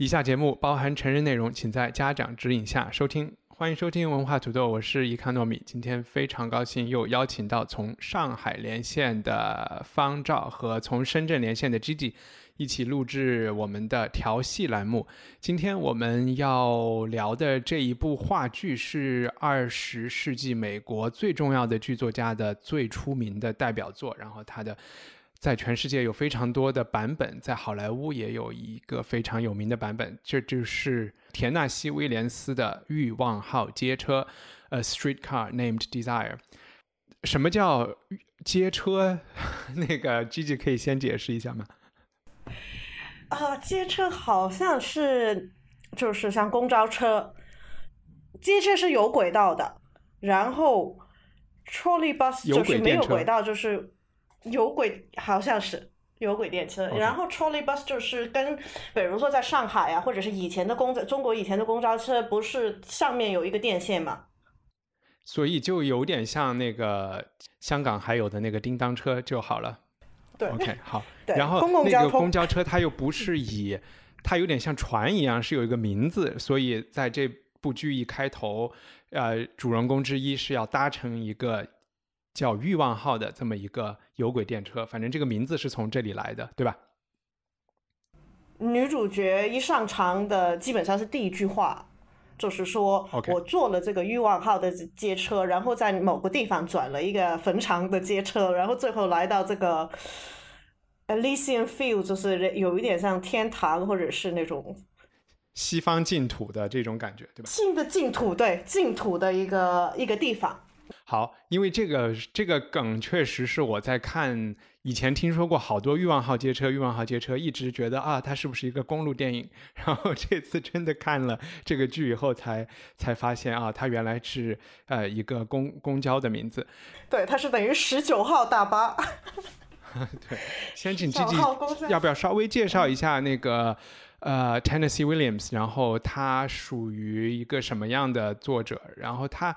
以下节目包含成人内容，请在家长指引下收听。欢迎收听文化土豆，我是伊卡糯米。今天非常高兴又邀请到从上海连线的方照和从深圳连线的 Gigi 一起录制我们的调戏栏目。今天我们要聊的这一部话剧是二十世纪美国最重要的剧作家的最出名的代表作，然后他的。在全世界有非常多的版本，在好莱坞也有一个非常有名的版本，这就是田纳西·威廉斯的《欲望号街车》（A Streetcar Named Desire）。什么叫街车？那个 Gigi 可以先解释一下吗？啊，街车好像是就是像公交车，街车是有轨道的，然后 trolley bus 就是没有轨道，就是。有轨好像是有轨电车，然后 trolley bus 就是跟，比如说在上海啊，或者是以前的公交，中国以前的公交车不是上面有一个电线吗？所以就有点像那个香港还有的那个叮当车就好了。对，OK 好。然后那个公交车它又不是以，它有点像船一样是有一个名字，所以在这部剧一开头，呃，主人公之一是要搭乘一个。叫欲望号的这么一个有轨电车，反正这个名字是从这里来的，对吧？女主角一上场的基本上是第一句话，就是说我坐了这个欲望号的街车，然后在某个地方转了一个坟场的街车，然后最后来到这个 Elysian Field，就是有一点像天堂或者是那种西方净土的这种感觉，对吧？新的净土，对净土的一个一个地方。好，因为这个这个梗确实是我在看以前听说过好多欲望号街车，欲望号街车一直觉得啊，它是不是一个公路电影？然后这次真的看了这个剧以后，才才发现啊，它原来是呃一个公公交的名字。对，它是等于十九号大巴。对，先请 G G，要不要稍微介绍一下那个呃 Tennessee Williams？然后他属于一个什么样的作者？然后他。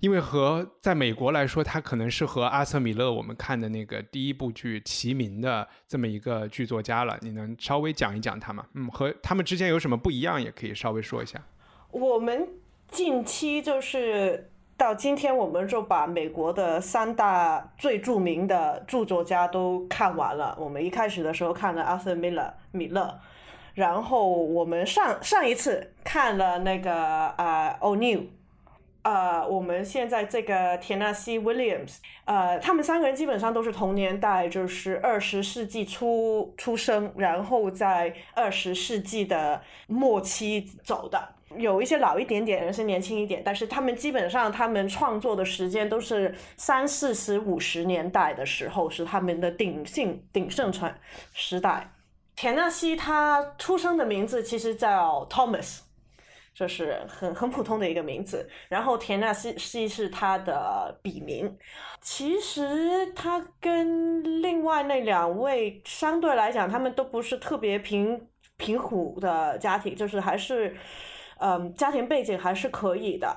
因为和在美国来说，他可能是和阿瑟·米勒我们看的那个第一部剧齐名的这么一个剧作家了。你能稍微讲一讲他吗？嗯，和他们之间有什么不一样，也可以稍微说一下。我们近期就是到今天，我们就把美国的三大最著名的著作家都看完了。我们一开始的时候看了阿瑟·米勒，米勒，然后我们上上一次看了那个啊，欧尼。呃，我们现在这个田纳西· Williams，呃，他们三个人基本上都是同年代，就是二十世纪初出生，然后在二十世纪的末期走的。有一些老一点点，有些年轻一点，但是他们基本上他们创作的时间都是三四十五十年代的时候，是他们的鼎盛鼎盛传时代。田纳西他出生的名字其实叫 Thomas。就是很很普通的一个名字，然后田纳西西是他的笔名。其实他跟另外那两位相对来讲，他们都不是特别贫贫苦的家庭，就是还是，嗯，家庭背景还是可以的，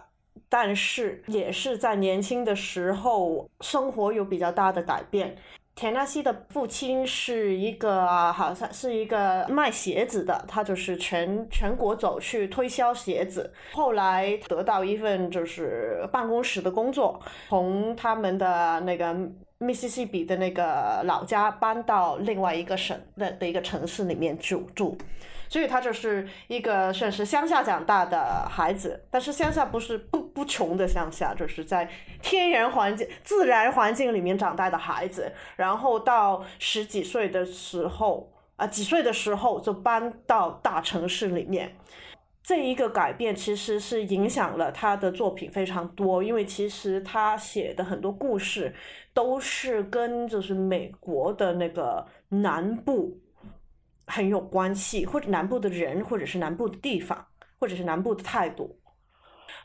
但是也是在年轻的时候生活有比较大的改变。田纳西的父亲是一个，好像是一个卖鞋子的，他就是全全国走去推销鞋子。后来得到一份就是办公室的工作，从他们的那个密西西比的那个老家搬到另外一个省的的一个城市里面住住。所以他就是一个算是乡下长大的孩子，但是乡下不是不不穷的乡下，就是在天然环境、自然环境里面长大的孩子。然后到十几岁的时候，啊，几岁的时候就搬到大城市里面。这一个改变其实是影响了他的作品非常多，因为其实他写的很多故事都是跟就是美国的那个南部。很有关系，或者南部的人，或者是南部的地方，或者是南部的态度。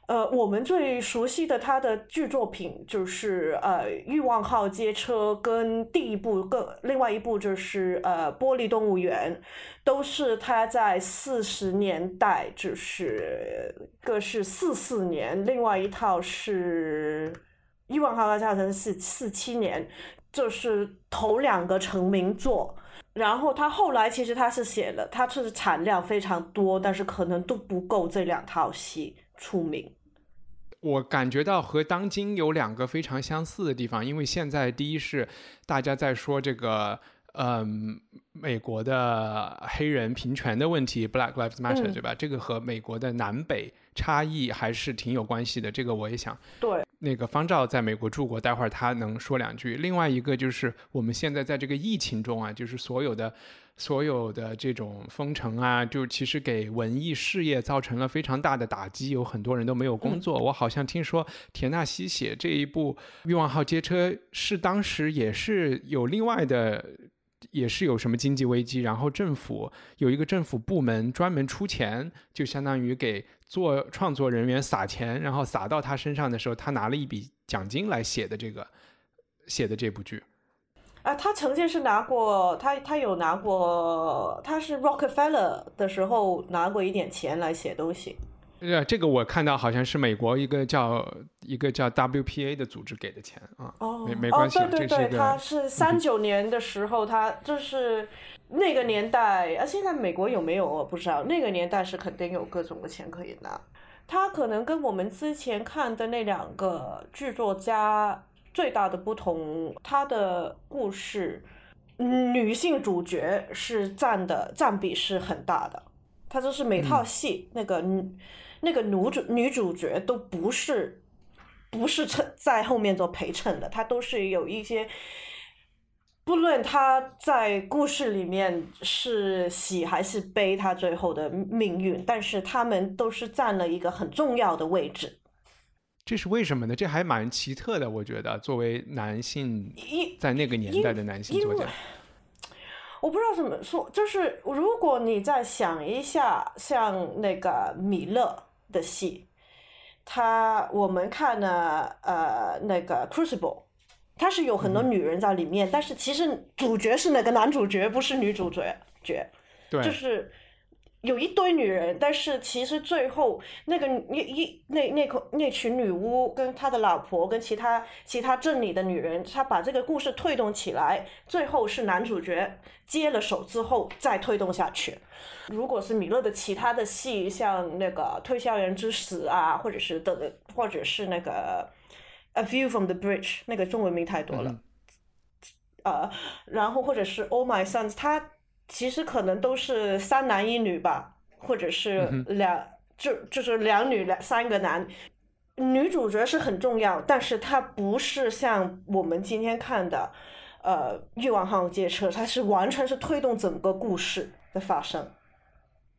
呃，我们最熟悉的他的剧作品就是呃《欲望号街车》跟第一部，更另外一部就是呃《玻璃动物园》，都是他在四十年代，就是个是四四年，另外一套是《欲望号街车》是四七年，就是头两个成名作。然后他后来其实他是写了，他是产量非常多，但是可能都不够这两套戏出名。我感觉到和当今有两个非常相似的地方，因为现在第一是大家在说这个，嗯，美国的黑人平权的问题，Black Lives Matter，对吧？这个和美国的南北差异还是挺有关系的。这个我也想。对。那个方照在美国住过，待会儿他能说两句。另外一个就是我们现在在这个疫情中啊，就是所有的。所有的这种封城啊，就其实给文艺事业造成了非常大的打击，有很多人都没有工作。我好像听说田纳西写这一部《欲望号街车》是当时也是有另外的，也是有什么经济危机，然后政府有一个政府部门专门出钱，就相当于给做创作人员撒钱，然后撒到他身上的时候，他拿了一笔奖金来写的这个写的这部剧。啊，他曾经是拿过，他他有拿过，他是 Rockefeller 的时候拿过一点钱来写东西。呃，这个我看到好像是美国一个叫一个叫 WPA 的组织给的钱啊。哦，没没关系，对对对，他是三九年的时候，他就是那个年代啊，现在美国有没有我不知道，那个年代是肯定有各种的钱可以拿。他可能跟我们之前看的那两个剧作家。最大的不同，他的故事女性主角是占的占比是很大的。他就是每套戏那个那个女主女主角都不是不是衬在后面做陪衬的，她都是有一些，不论她在故事里面是喜还是悲，她最后的命运，但是他们都是占了一个很重要的位置。这是为什么呢？这还蛮奇特的，我觉得。作为男性，在那个年代的男性作家，我不知道怎么说。就是如果你再想一下，像那个米勒的戏，他我们看了呃那个《Crucible》，他是有很多女人在里面，但是其实主角是那个男主角，不是女主角角，对，就是。有一堆女人，但是其实最后那个一一那那口那群女巫跟他的老婆跟其他其他镇里的女人，他把这个故事推动起来，最后是男主角接了手之后再推动下去。如果是米勒的其他的戏，像那个《推销员之死》啊，或者是的，或者是那个《A View from the Bridge》，那个中文名太多了，呃，然后或者是《All My Sons》，他。其实可能都是三男一女吧，或者是两就就是两女两三个男，女主角是很重要，但是她不是像我们今天看的，呃，欲望号街车，它是完全是推动整个故事的发生，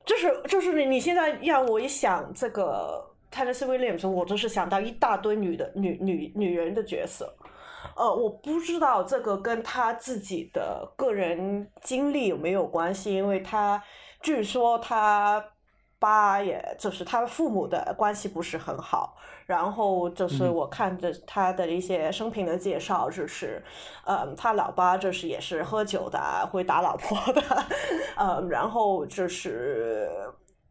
就是就是你你现在让我一想这个泰勒斯威廉姆，我就是想到一大堆女的女女女人的角色。呃，我不知道这个跟他自己的个人经历有没有关系，因为他据说他爸也就是他父母的关系不是很好，然后就是我看着他的一些生平的介绍，就是，呃，他老爸就是也是喝酒的，会打老婆的，嗯，然后就是。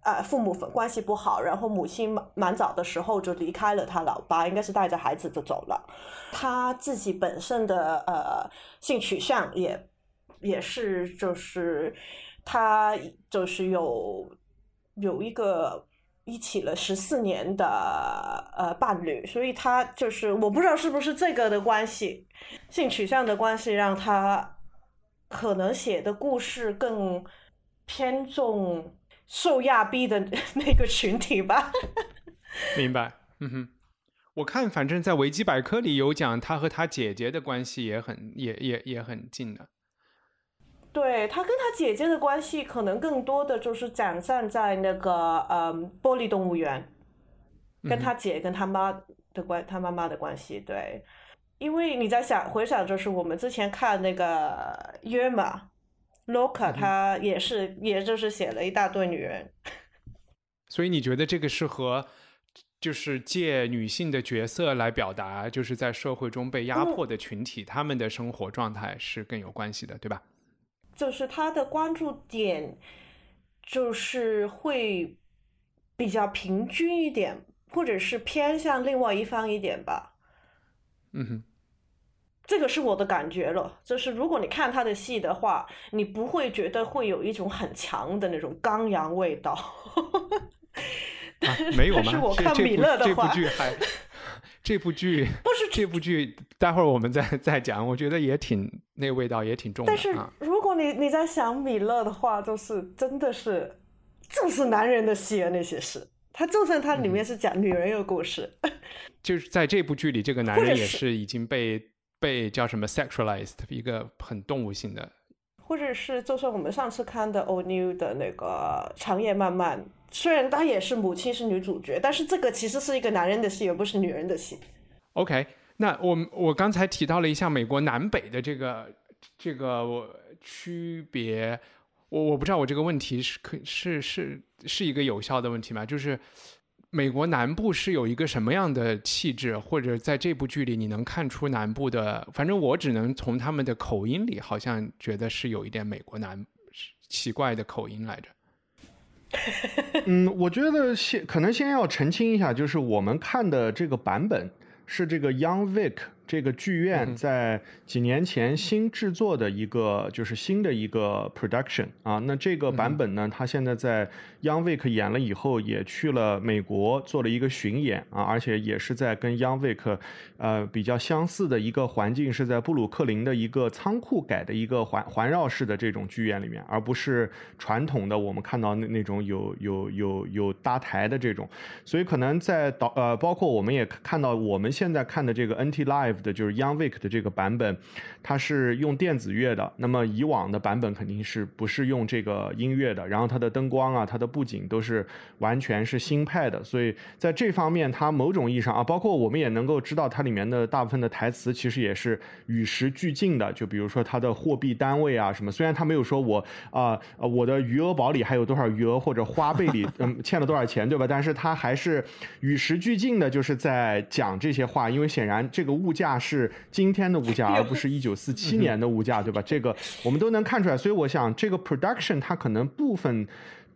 呃，父母关系不好，然后母亲蛮蛮早的时候就离开了他老爸，应该是带着孩子就走了。他自己本身的呃性取向也也是，就是他就是有有一个一起了十四年的呃伴侣，所以他就是我不知道是不是这个的关系，性取向的关系让他可能写的故事更偏重。受压逼的那个群体吧，明白。嗯哼，我看反正在维基百科里有讲他和他姐姐的关系也很也也也很近的。对他跟他姐姐的关系，可能更多的就是展现在那个嗯玻璃动物园，跟他姐跟他妈的关他妈妈的关系。对，因为你在想回想，就是我们之前看那个约玛。Loka 他也是，也就是写了一大堆女人。所以你觉得这个是和就是借女性的角色来表达，就是在社会中被压迫的群体，他们的生活状态是更有关系的，对吧？就是他的关注点，就是会比较平均一点，或者是偏向另外一方一点吧。嗯哼。这个是我的感觉了，就是如果你看他的戏的话，你不会觉得会有一种很强的那种刚阳味道。啊，没有吗？是我看米勒的话，这部剧还这部剧不是这部剧，待会儿我们再再讲。我觉得也挺那味道也挺重的。但是如果你你在想米勒的话，就是真的是就是男人的戏啊，那些事。他就算他里面是讲女人的故事，就是在这部剧里，这个男人也是已经被。被叫什么 sexualized 一个很动物性的，或者是就算我们上次看的 o New 的那个长夜漫漫，虽然他也是母亲是女主角，但是这个其实是一个男人的戏，而不是女人的戏。OK，那我我刚才提到了一下美国南北的这个这个区别，我我不知道我这个问题是可是是是一个有效的问题吗？就是。美国南部是有一个什么样的气质，或者在这部剧里你能看出南部的？反正我只能从他们的口音里，好像觉得是有一点美国南奇怪的口音来着。嗯，我觉得先可能先要澄清一下，就是我们看的这个版本是这个 Young Vic。这个剧院在几年前新制作的一个，就是新的一个 production 啊。那这个版本呢，它现在在 Young Vic 演了以后，也去了美国做了一个巡演啊，而且也是在跟 Young Vic 呃比较相似的一个环境，是在布鲁克林的一个仓库改的一个环环绕式的这种剧院里面，而不是传统的我们看到那那种有有有有搭台的这种。所以可能在导呃，包括我们也看到我们现在看的这个 NT Live。的就是 Young Vic 的这个版本，它是用电子乐的。那么以往的版本肯定是不是用这个音乐的？然后它的灯光啊，它的布景都是完全是新派的。所以在这方面，它某种意义上啊，包括我们也能够知道它里面的大部分的台词其实也是与时俱进的。就比如说它的货币单位啊什么，虽然它没有说我啊我的余额宝里还有多少余额或者花呗里嗯欠了多少钱，对吧？但是它还是与时俱进的，就是在讲这些话。因为显然这个物价。价是今天的物价，而不是一九四七年的物价，对吧？这个我们都能看出来。所以我想，这个 production 它可能部分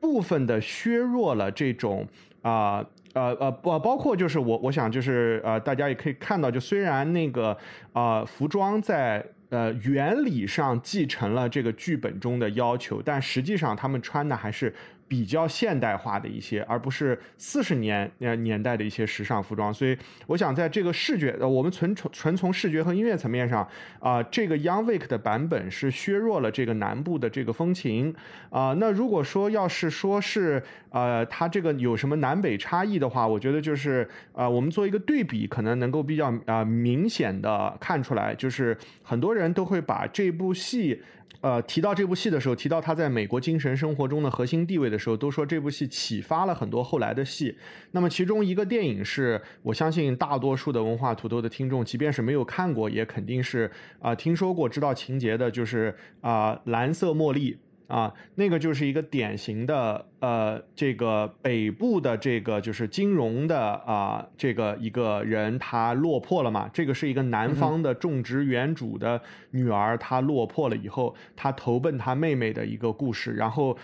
部分的削弱了这种啊呃呃不包括就是我我想就是呃大家也可以看到，就虽然那个啊服装在呃原理上继承了这个剧本中的要求，但实际上他们穿的还是。比较现代化的一些，而不是四十年呃年代的一些时尚服装，所以我想在这个视觉，呃，我们纯从纯从视觉和音乐层面上，啊，这个 Young Vic 的版本是削弱了这个南部的这个风情，啊，那如果说要是说是呃，它这个有什么南北差异的话，我觉得就是啊，我们做一个对比，可能能够比较啊明显的看出来，就是很多人都会把这部戏。呃，提到这部戏的时候，提到他在美国精神生活中的核心地位的时候，都说这部戏启发了很多后来的戏。那么其中一个电影是我相信大多数的文化土豆的听众，即便是没有看过，也肯定是啊听说过、知道情节的，就是啊蓝色茉莉啊，那个就是一个典型的。呃，这个北部的这个就是金融的啊，这个一个人他落魄了嘛？这个是一个南方的种植园主的女儿，她落魄了以后，她投奔她妹妹的一个故事。然后，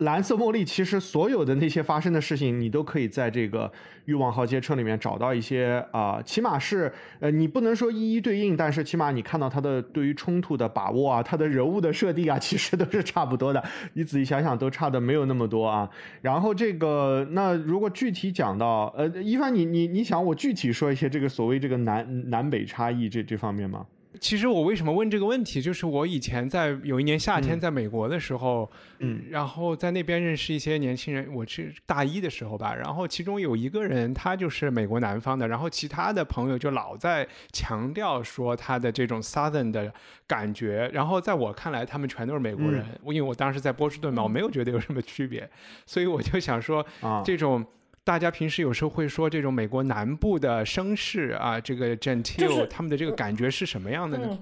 蓝色茉莉其实所有的那些发生的事情，你都可以在这个《欲望号街车》里面找到一些啊，起码是呃，你不能说一一对应，但是起码你看到他的对于冲突的把握啊，他的人物的设定啊，其实都是差不多的。你仔细想想，都差的没有那么多。啊，然后这个那如果具体讲到，呃，一帆，你你你想我具体说一些这个所谓这个南南北差异这这方面吗？其实我为什么问这个问题，就是我以前在有一年夏天在美国的时候，嗯，然后在那边认识一些年轻人，我是大一的时候吧，然后其中有一个人他就是美国南方的，然后其他的朋友就老在强调说他的这种 Southern 的感觉，然后在我看来他们全都是美国人，因为我当时在波士顿嘛，我没有觉得有什么区别，所以我就想说这种。大家平时有时候会说这种美国南部的绅士啊，这个 genteel，他们的这个感觉是什么样的呢？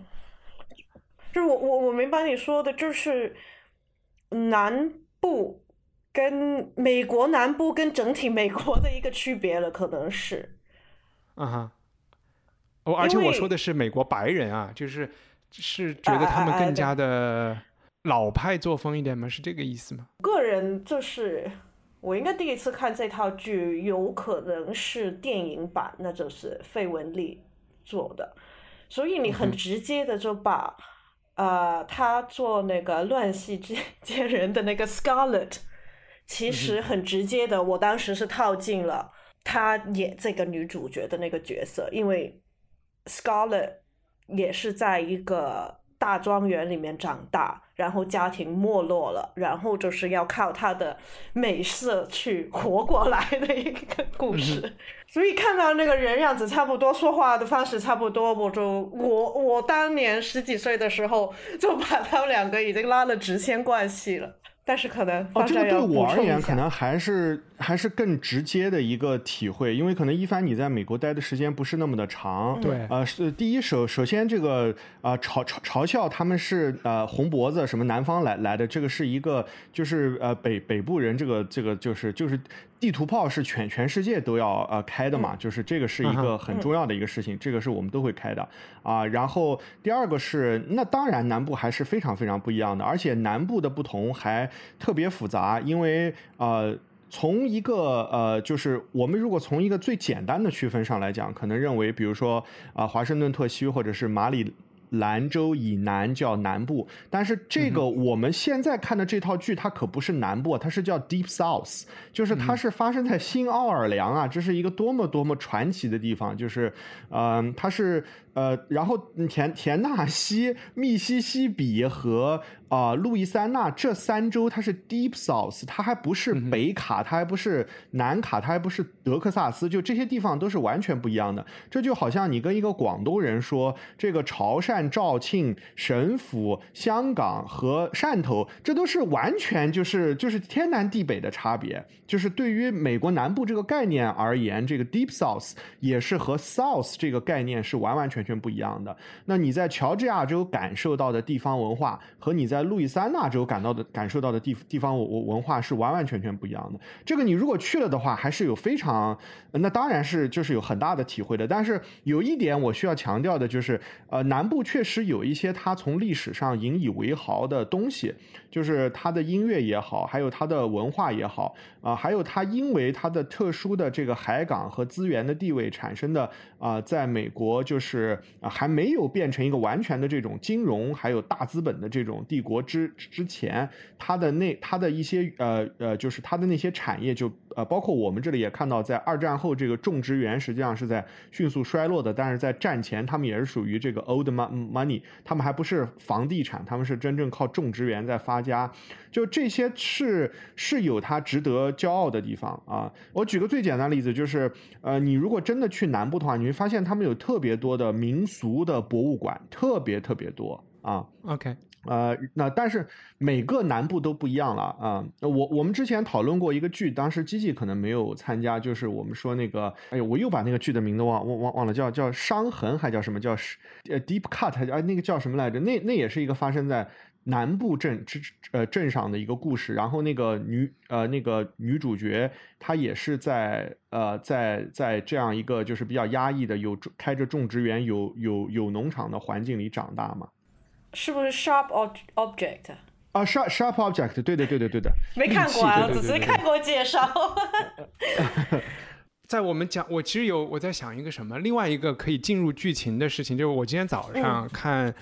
就是我我我明白你说的，就是南部跟美国南部跟整体美国的一个区别了，可能是。啊哈。哦，而且我说的是美国白人啊，就是是觉得他们更加的老派作风一点吗？是这个意思吗？个人就是我应该第一次看这套剧，有可能是电影版，那就是费雯丽做的，所以你很直接的就把呃他做那个乱世之奸人的那个 Scarlet，其实很直接的，我当时是套进了他演这个女主角的那个角色，因为。Scarlet 也是在一个大庄园里面长大，然后家庭没落了，然后就是要靠他的美色去活过来的一个故事。所以看到那个人样子差不多，说话的方式差不多，我就我我当年十几岁的时候就把他们两个已经拉了直线关系了。但是可能哦，这个对我而言可能还是还是更直接的一个体会，因为可能一帆你在美国待的时间不是那么的长，对，呃，是第一首首先这个啊嘲嘲嘲笑他们是呃红脖子什么南方来来的，这个是一个就是呃北北部人，这个这个就是就是。地图炮是全全世界都要呃开的嘛，就是这个是一个很重要的一个事情，这个是我们都会开的啊。然后第二个是，那当然南部还是非常非常不一样的，而且南部的不同还特别复杂，因为呃，从一个呃，就是我们如果从一个最简单的区分上来讲，可能认为，比如说啊，华盛顿特区或者是马里。兰州以南叫南部，但是这个我们现在看的这套剧，它可不是南部，它是叫 Deep South，就是它是发生在新奥尔良啊，这是一个多么多么传奇的地方，就是，嗯，它是。呃，然后田田纳西、密西西比和啊路易斯安那这三州，它是 Deep South，它还不是北卡，它还不是南卡，它还不是德克萨斯，就这些地方都是完全不一样的。这就好像你跟一个广东人说，这个潮汕、肇庆、神府、香港和汕头，这都是完全就是就是天南地北的差别。就是对于美国南部这个概念而言，这个 Deep South 也是和 South 这个概念是完完全。全不一样的。那你在乔治亚州感受到的地方文化，和你在路易斯安那州感到的感受到的地地方我我文化是完完全全不一样的。这个你如果去了的话，还是有非常，那当然是就是有很大的体会的。但是有一点我需要强调的就是，呃，南部确实有一些它从历史上引以为豪的东西，就是它的音乐也好，还有它的文化也好，啊，还有它因为它的特殊的这个海港和资源的地位产生的啊，在美国就是。啊，还没有变成一个完全的这种金融还有大资本的这种帝国国之之前，它的那它的一些呃呃，就是它的那些产业就。呃，包括我们这里也看到，在二战后这个种植园实际上是在迅速衰落的，但是在战前他们也是属于这个 old money，他们还不是房地产，他们是真正靠种植园在发家，就这些是是有它值得骄傲的地方啊。我举个最简单的例子，就是呃，你如果真的去南部的话，你会发现他们有特别多的民俗的博物馆，特别特别多啊。OK。呃，那但是每个南部都不一样了啊。我我们之前讨论过一个剧，当时基基可能没有参加，就是我们说那个，哎呦，我又把那个剧的名字忘忘忘忘了，叫叫伤痕还叫什么叫呃 Deep Cut 啊，那个叫什么来着？那那也是一个发生在南部镇之呃镇上的一个故事。然后那个女呃那个女主角她也是在呃在在这样一个就是比较压抑的有开着种植园有有有农场的环境里长大嘛。是不是 sharp object 啊？sharp sharp object，对的，对的，对的。没看过啊，我只是看过介绍。在我们讲，我其实有我在想一个什么，另外一个可以进入剧情的事情，就是我今天早上看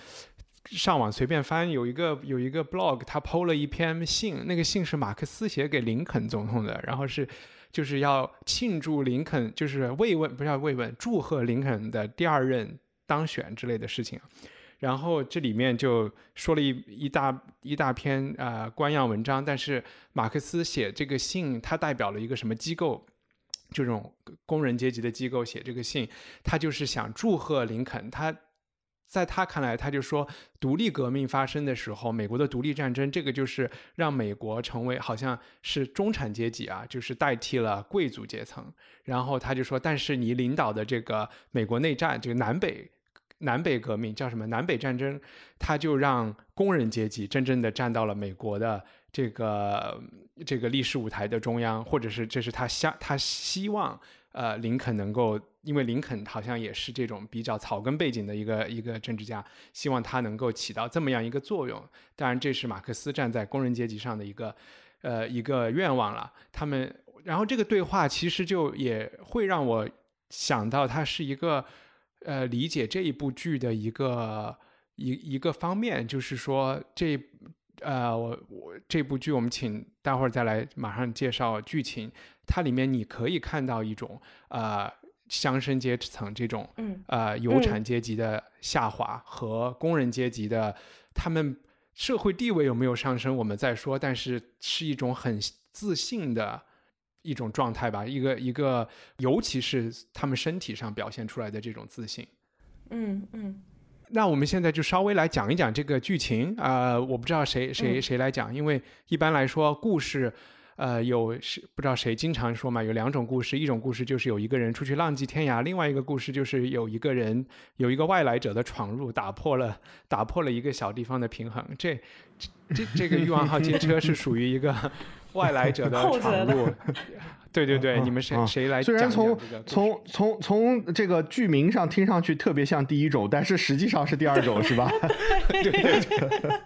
上网随便翻，有一个有一个 blog，他 PO 了一篇信，那个信是马克思写给林肯总统的，然后是就是要庆祝林肯，就是慰问，不是要慰问，祝贺林肯的第二任当选之类的事情。然后这里面就说了一一大一大篇啊官样文章，但是马克思写这个信，他代表了一个什么机构？这种工人阶级的机构写这个信，他就是想祝贺林肯。他在他看来，他就说，独立革命发生的时候，美国的独立战争，这个就是让美国成为好像是中产阶级啊，就是代替了贵族阶层。然后他就说，但是你领导的这个美国内战，这个南北。南北革命叫什么南北战争，他就让工人阶级真正的站到了美国的这个这个历史舞台的中央，或者是这是他想他希望呃林肯能够，因为林肯好像也是这种比较草根背景的一个一个政治家，希望他能够起到这么样一个作用。当然，这是马克思站在工人阶级上的一个呃一个愿望了。他们然后这个对话其实就也会让我想到，他是一个。呃，理解这一部剧的一个一一个方面，就是说这呃，我我这部剧我们请待会儿再来马上介绍剧情。它里面你可以看到一种呃乡绅阶层这种嗯呃有产阶级的下滑和工人阶级的他们社会地位有没有上升，我们再说。但是是一种很自信的。一种状态吧，一个一个，尤其是他们身体上表现出来的这种自信。嗯嗯。那我们现在就稍微来讲一讲这个剧情啊，我不知道谁谁谁来讲，因为一般来说故事，呃，有是不知道谁经常说嘛，有两种故事，一种故事就是有一个人出去浪迹天涯，另外一个故事就是有一个人有一个外来者的闯入，打破了打破了一个小地方的平衡。这这这个欲望号街车是属于一个。外来者的 产物，对对对，你们谁谁来？虽然从从从从这个剧名上听上去特别像第一种，但是实际上是第二种，是吧？对 对对。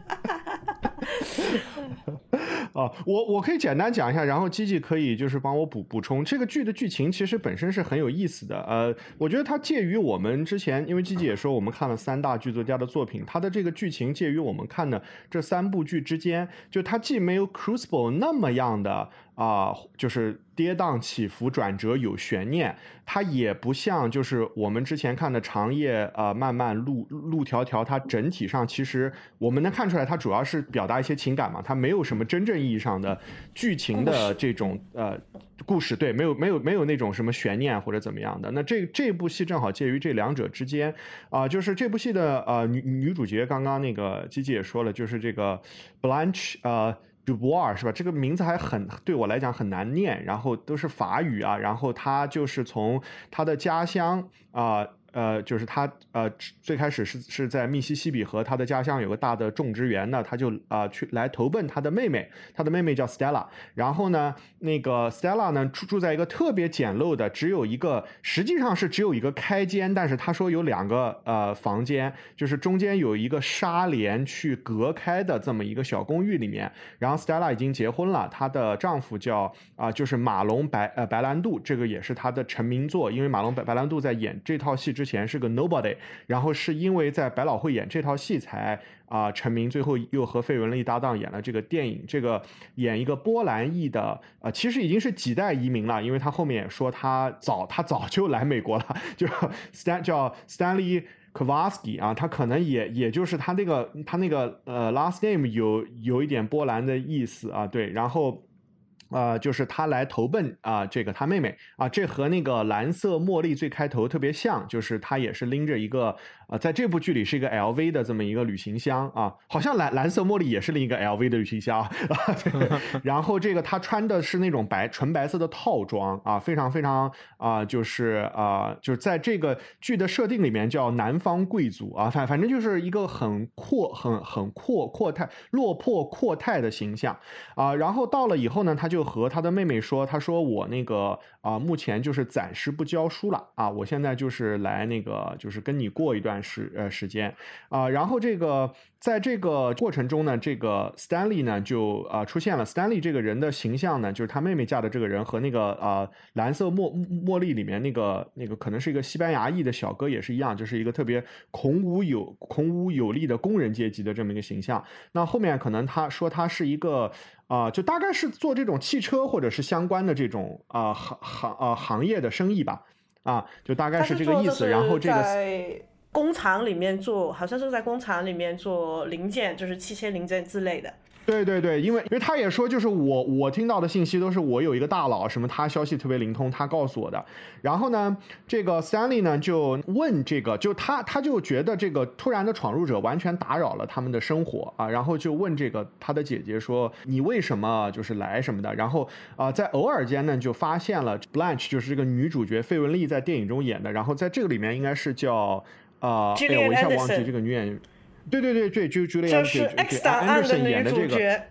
啊，我我可以简单讲一下，然后基基可以就是帮我补补充。这个剧的剧情其实本身是很有意思的，呃，我觉得它介于我们之前，因为基基也说我们看了三大剧作家的作品，它的这个剧情介于我们看的这三部剧之间，就它既没有《Crucible》那么样的。啊，就是跌宕起伏、转折有悬念，它也不像就是我们之前看的长夜啊，漫漫路路迢迢，它整体上其实我们能看出来，它主要是表达一些情感嘛，它没有什么真正意义上的剧情的这种呃故事，对，没有没有没有那种什么悬念或者怎么样的。那这这部戏正好介于这两者之间啊，就是这部戏的呃女女主角，刚刚那个吉吉也说了，就是这个 Blanche 呃。杜博尔是吧？这个名字还很对我来讲很难念，然后都是法语啊，然后他就是从他的家乡啊。呃就是他呃，最开始是是在密西西比河，他的家乡有个大的种植园呢，他就啊去来投奔他的妹妹，他的妹妹叫 Stella，然后呢，那个 Stella 呢住住在一个特别简陋的，只有一个，实际上是只有一个开间，但是他说有两个呃房间，就是中间有一个纱帘去隔开的这么一个小公寓里面，然后 Stella 已经结婚了，她的丈夫叫啊就是马龙白呃白兰度，这个也是他的成名作，因为马龙白白兰度在演这套戏之。之前是个 nobody，然后是因为在百老汇演这套戏才啊成名，最后又和费雯丽搭档演了这个电影。这个演一个波兰裔的啊，其实已经是几代移民了，因为他后面也说他早他早就来美国了，就 Stan 叫 Stanley Kowalski 啊，他可能也也就是他那个他那个呃 last name 有有一点波兰的意思啊，对，然后。呃，就是他来投奔啊，这个他妹妹啊，这和那个蓝色茉莉最开头特别像，就是他也是拎着一个。啊，在这部剧里是一个 LV 的这么一个旅行箱啊，好像蓝蓝色茉莉也是另一个 LV 的旅行箱啊。然后这个他穿的是那种白纯白色的套装啊，非常非常啊，就是啊，就是在这个剧的设定里面叫南方贵族啊，反反正就是一个很阔很很阔阔太落魄阔太的形象啊。然后到了以后呢，他就和他的妹妹说，他说我那个。啊，目前就是暂时不教书了啊！我现在就是来那个，就是跟你过一段时呃时间啊。然后这个在这个过程中呢，这个 Stanley 呢就啊出现了。Stanley 这个人的形象呢，就是他妹妹嫁的这个人和那个啊蓝色茉茉莉里面那个那个可能是一个西班牙裔的小哥也是一样，就是一个特别孔武有孔武有力的工人阶级的这么一个形象。那后面可能他说他是一个。啊，就大概是做这种汽车或者是相关的这种啊行行啊行业的生意吧，啊，就大概是这个意思。然后这个在工厂里面做，好像是在工厂里面做零件，就是汽车零件之类的。对对对，因为因为他也说，就是我我听到的信息都是我有一个大佬，什么他消息特别灵通，他告诉我的。然后呢，这个 Stanley 呢就问这个，就他他就觉得这个突然的闯入者完全打扰了他们的生活啊，然后就问这个他的姐姐说，你为什么就是来什么的？然后啊，在偶尔间呢就发现了 Blanche 就是这个女主角费雯丽在电影中演的，然后在这个里面应该是叫。啊，哎呀，我一下忘记这个女演员。对对对对，就 Julia 就是 X 档案的演的这个。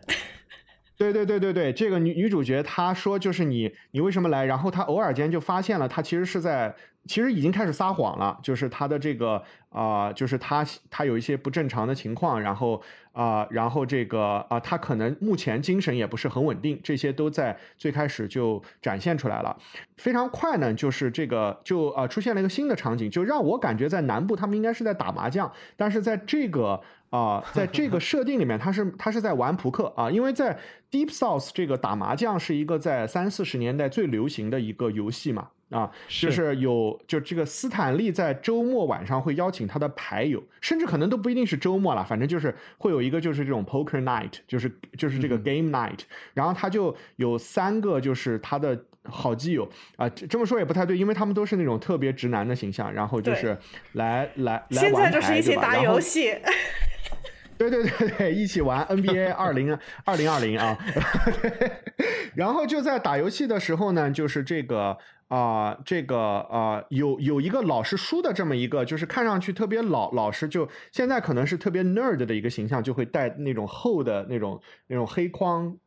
对对对对对，这个女女主角她说就是你你为什么来？然后她偶尔间就发现了，她其实是在其实已经开始撒谎了，就是她的这个啊，就是她她有一些不正常的情况，然后啊，然后这个啊，他可能目前精神也不是很稳定，这些都在最开始就展现出来了。非常快呢，就是这个就啊出现了一个新的场景，就让我感觉在南部他们应该是在打麻将，但是在这个。啊，在这个设定里面，他是他是在玩扑克啊，因为在 Deep South 这个打麻将是一个在三四十年代最流行的一个游戏嘛啊，就是有就这个斯坦利在周末晚上会邀请他的牌友，甚至可能都不一定是周末了，反正就是会有一个就是这种 Poker Night，就是就是这个 Game Night，然后他就有三个就是他的好基友啊，这么说也不太对，因为他们都是那种特别直男的形象，然后就是来来来玩牌对吧？游戏。对对对对，一起玩 NBA 二零二零二零啊，然后就在打游戏的时候呢，就是这个啊，这个啊，有有一个老是输的这么一个，就是看上去特别老老实，就现在可能是特别 nerd 的一个形象，就会戴那种厚的那种那种黑框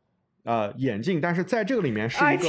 呃眼镜，但是在这个里面是一个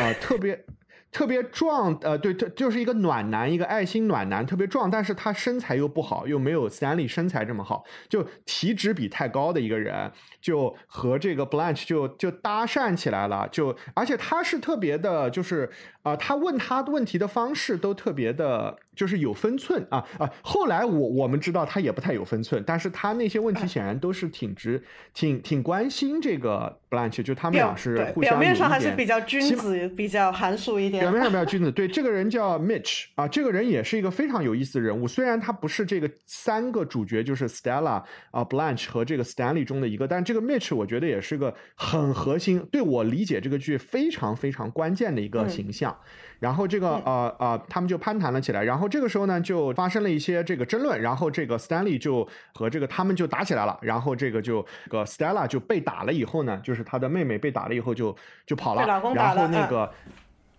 啊特别。特别壮，呃，对，他就是一个暖男，一个爱心暖男，特别壮，但是他身材又不好，又没有三里身材这么好，就体脂比太高的一个人，就和这个 Blanche 就就搭讪起来了，就而且他是特别的，就是啊，他问他问题的方式都特别的。就是有分寸啊啊！后来我我们知道他也不太有分寸，但是他那些问题显然都是挺直、挺挺关心这个 Blanche，就他们俩是互相表面上还是比较君子、比较含蓄一点。表面上比较君子，对这个人叫 Mitch 啊，这个人也是一个非常有意思的人物。虽然他不是这个三个主角，就是 Stella 啊、Blanche 和这个 Stanley 中的一个，但这个 Mitch 我觉得也是个很核心，对我理解这个剧非常非常关键的一个形象。然后这个呃呃，他们就攀谈了起来。然后这个时候呢，就发生了一些这个争论。然后这个 Stanley 就和这个他们就打起来了。然后这个就个 Stella 就被打了以后呢，就是她的妹妹被打了以后就就跑了。然后那个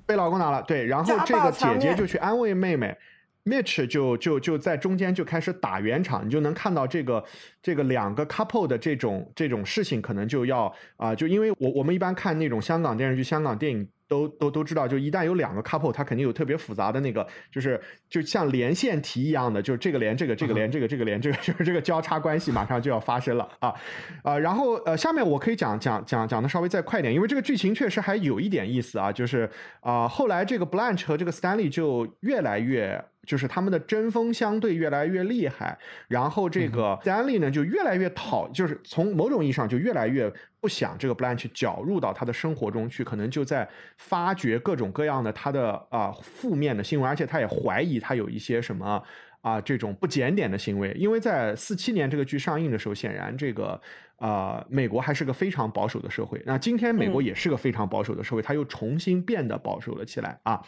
被老公打了，对。然后这个姐姐就去安慰妹妹，Mitch 就就就在中间就开始打圆场。你就能看到这个这个两个 couple 的这种这种事情，可能就要啊，就因为我我们一般看那种香港电视剧、香港电影。都都都知道，就一旦有两个 couple，它肯定有特别复杂的那个，就是就像连线题一样的，就是这个连这个，这个连这个，这个连这个，就是这个交叉关系马上就要发生了啊啊！然后呃，下面我可以讲讲讲讲的稍微再快点，因为这个剧情确实还有一点意思啊，就是啊，后来这个 Blanche 和这个 Stanley 就越来越。就是他们的针锋相对越来越厉害，然后这个 Stanley 呢就越来越讨，就是从某种意义上就越来越不想这个 Blanche 搅入到他的生活中去，可能就在发掘各种各样的他的啊负面的新闻，而且他也怀疑他有一些什么啊这种不检点的行为，因为在四七年这个剧上映的时候，显然这个。啊，美国还是个非常保守的社会。那今天美国也是个非常保守的社会，它又重新变得保守了起来啊。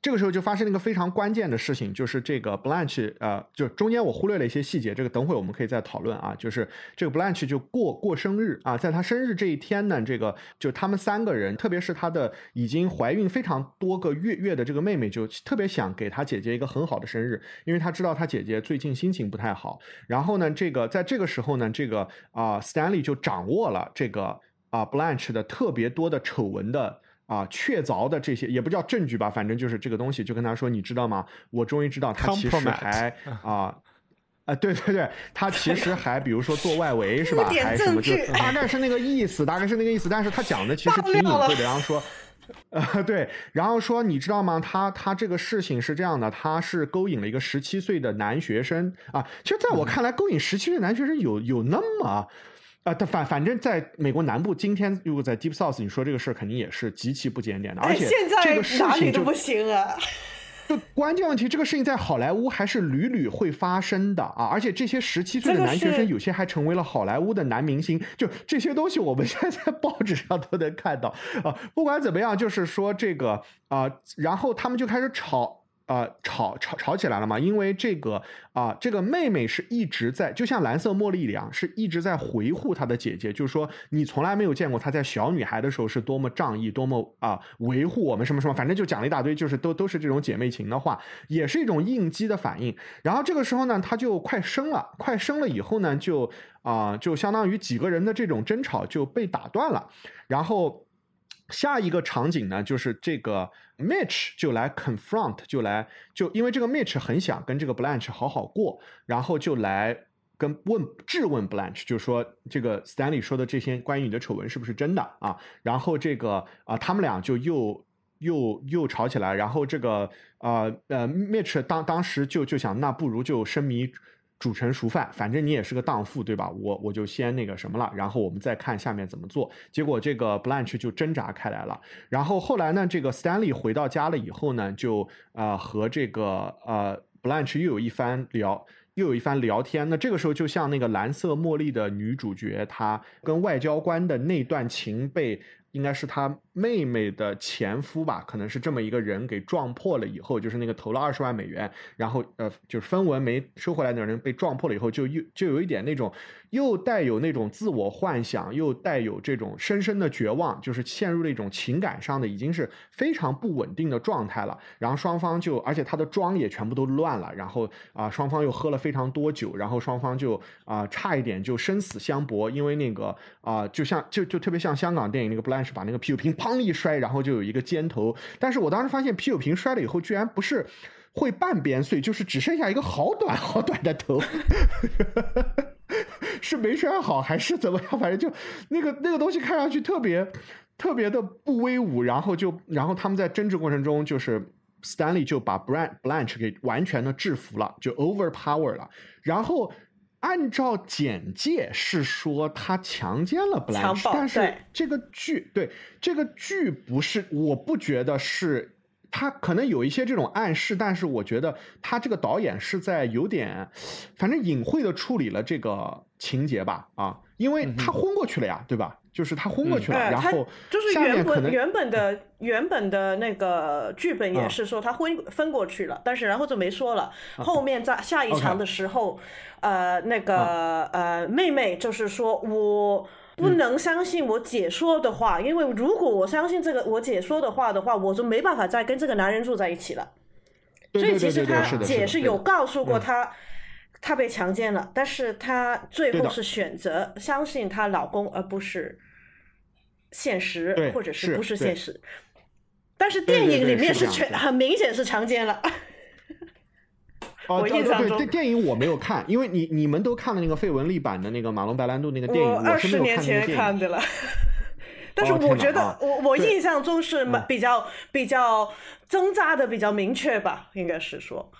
这个时候就发生了一个非常关键的事情，就是这个 Blanche，呃，就中间我忽略了一些细节，这个等会我们可以再讨论啊。就是这个 Blanche 就过过生日啊，在她生日这一天呢，这个就他们三个人，特别是她的已经怀孕非常多个月月的这个妹妹，就特别想给她姐姐一个很好的生日，因为她知道她姐姐最近心情不太好。然后呢，这个在这个时候呢，这个啊，Stan。里就掌握了这个啊，Blanche 的特别多的丑闻的啊，确凿的这些也不叫证据吧，反正就是这个东西，就跟他说，你知道吗？我终于知道他其实还啊啊，对对对，他其实还比如说做外围是吧？还什么就大概是那个意思，大概是那个意思。但是他讲的其实挺隐晦的，然后说呃对，然后说你知道吗？他他这个事情是这样的，他是勾引了一个十七岁的男学生啊。其实在我看来，勾引十七岁男学生有有那么。啊，他反反正在美国南部，今天如果在 Deep South，你说这个事儿肯定也是极其不检点的，而且这个事情就不行啊。就关键问题，这个事情在好莱坞还是屡屡会发生的啊！而且这些十七岁的男学生，有些还成为了好莱坞的男明星。就这些东西，我们 现在在报纸上都能看到啊。不管怎么样，就是说这个啊，然后他们就开始吵。啊吵吵吵起来了嘛，因为这个啊这个妹妹是一直在，就像蓝色茉莉一样，是一直在维护她的姐姐，就是说你从来没有见过她在小女孩的时候是多么仗义，多么啊维护我们什么什么，反正就讲了一大堆，就是都都是这种姐妹情的话，也是一种应激的反应。然后这个时候呢，她就快生了，快生了以后呢，就啊就相当于几个人的这种争吵就被打断了，然后。下一个场景呢，就是这个 Mitch 就来 confront，就来就因为这个 Mitch 很想跟这个 Blanche 好好过，然后就来跟问质问 Blanche，就说这个 Stanley 说的这些关于你的丑闻是不是真的啊？然后这个啊，他们俩就又又又吵起来，然后这个呃呃 Mitch 当当时就就想，那不如就生米。煮成熟饭，反正你也是个荡妇，对吧？我我就先那个什么了，然后我们再看下面怎么做。结果这个 Blanche 就挣扎开来了。然后后来呢，这个 Stanley 回到家了以后呢，就呃和这个呃 Blanche 又有一番聊，又有一番聊天。那这个时候就像那个蓝色茉莉的女主角，她跟外交官的那段情被。应该是他妹妹的前夫吧，可能是这么一个人给撞破了以后，就是那个投了二十万美元，然后呃，就是分文没收回来的人被撞破了以后，就又就有一点那种又带有那种自我幻想，又带有这种深深的绝望，就是陷入了一种情感上的已经是非常不稳定的状态了。然后双方就，而且他的妆也全部都乱了，然后啊，双方又喝了非常多酒，然后双方就啊差一点就生死相搏，因为那个啊，就像就就特别像香港电影那个 Blanche。把那个啤酒瓶砰一摔，然后就有一个尖头。但是我当时发现啤酒瓶摔了以后，居然不是会半边碎，就是只剩下一个好短好短的头，是没摔好还是怎么样？反正就那个那个东西看上去特别特别的不威武。然后就然后他们在争执过程中，就是 Stanley 就把 Blanche Blanche 给完全的制服了，就 overpower 了。然后。按照简介是说他强奸了 Blanche，但是这个剧对这个剧不是，我不觉得是，他可能有一些这种暗示，但是我觉得他这个导演是在有点，反正隐晦的处理了这个情节吧，啊，因为他昏过去了呀，对吧？就是他昏过去了，然后就是原本原本的原本的那个剧本也是说他昏昏过去了，但是然后就没说了。后面在下一场的时候，呃，那个呃妹妹就是说我不能相信我姐说的话，因为如果我相信这个我姐说的话的话，我就没办法再跟这个男人住在一起了。所以其实他姐是有告诉过他。她被强奸了，但是她最后是选择相信她老公，而不是现实，或者是不是现实。但是电影里面是全很明显是强奸了。我印象中，电影我没有看，因为你你们都看了那个费雯丽版的那个马龙白兰度那个电影，我二十年前看的了。但是我觉得，我我印象中是比较比较挣扎的比较明确吧，应该是说。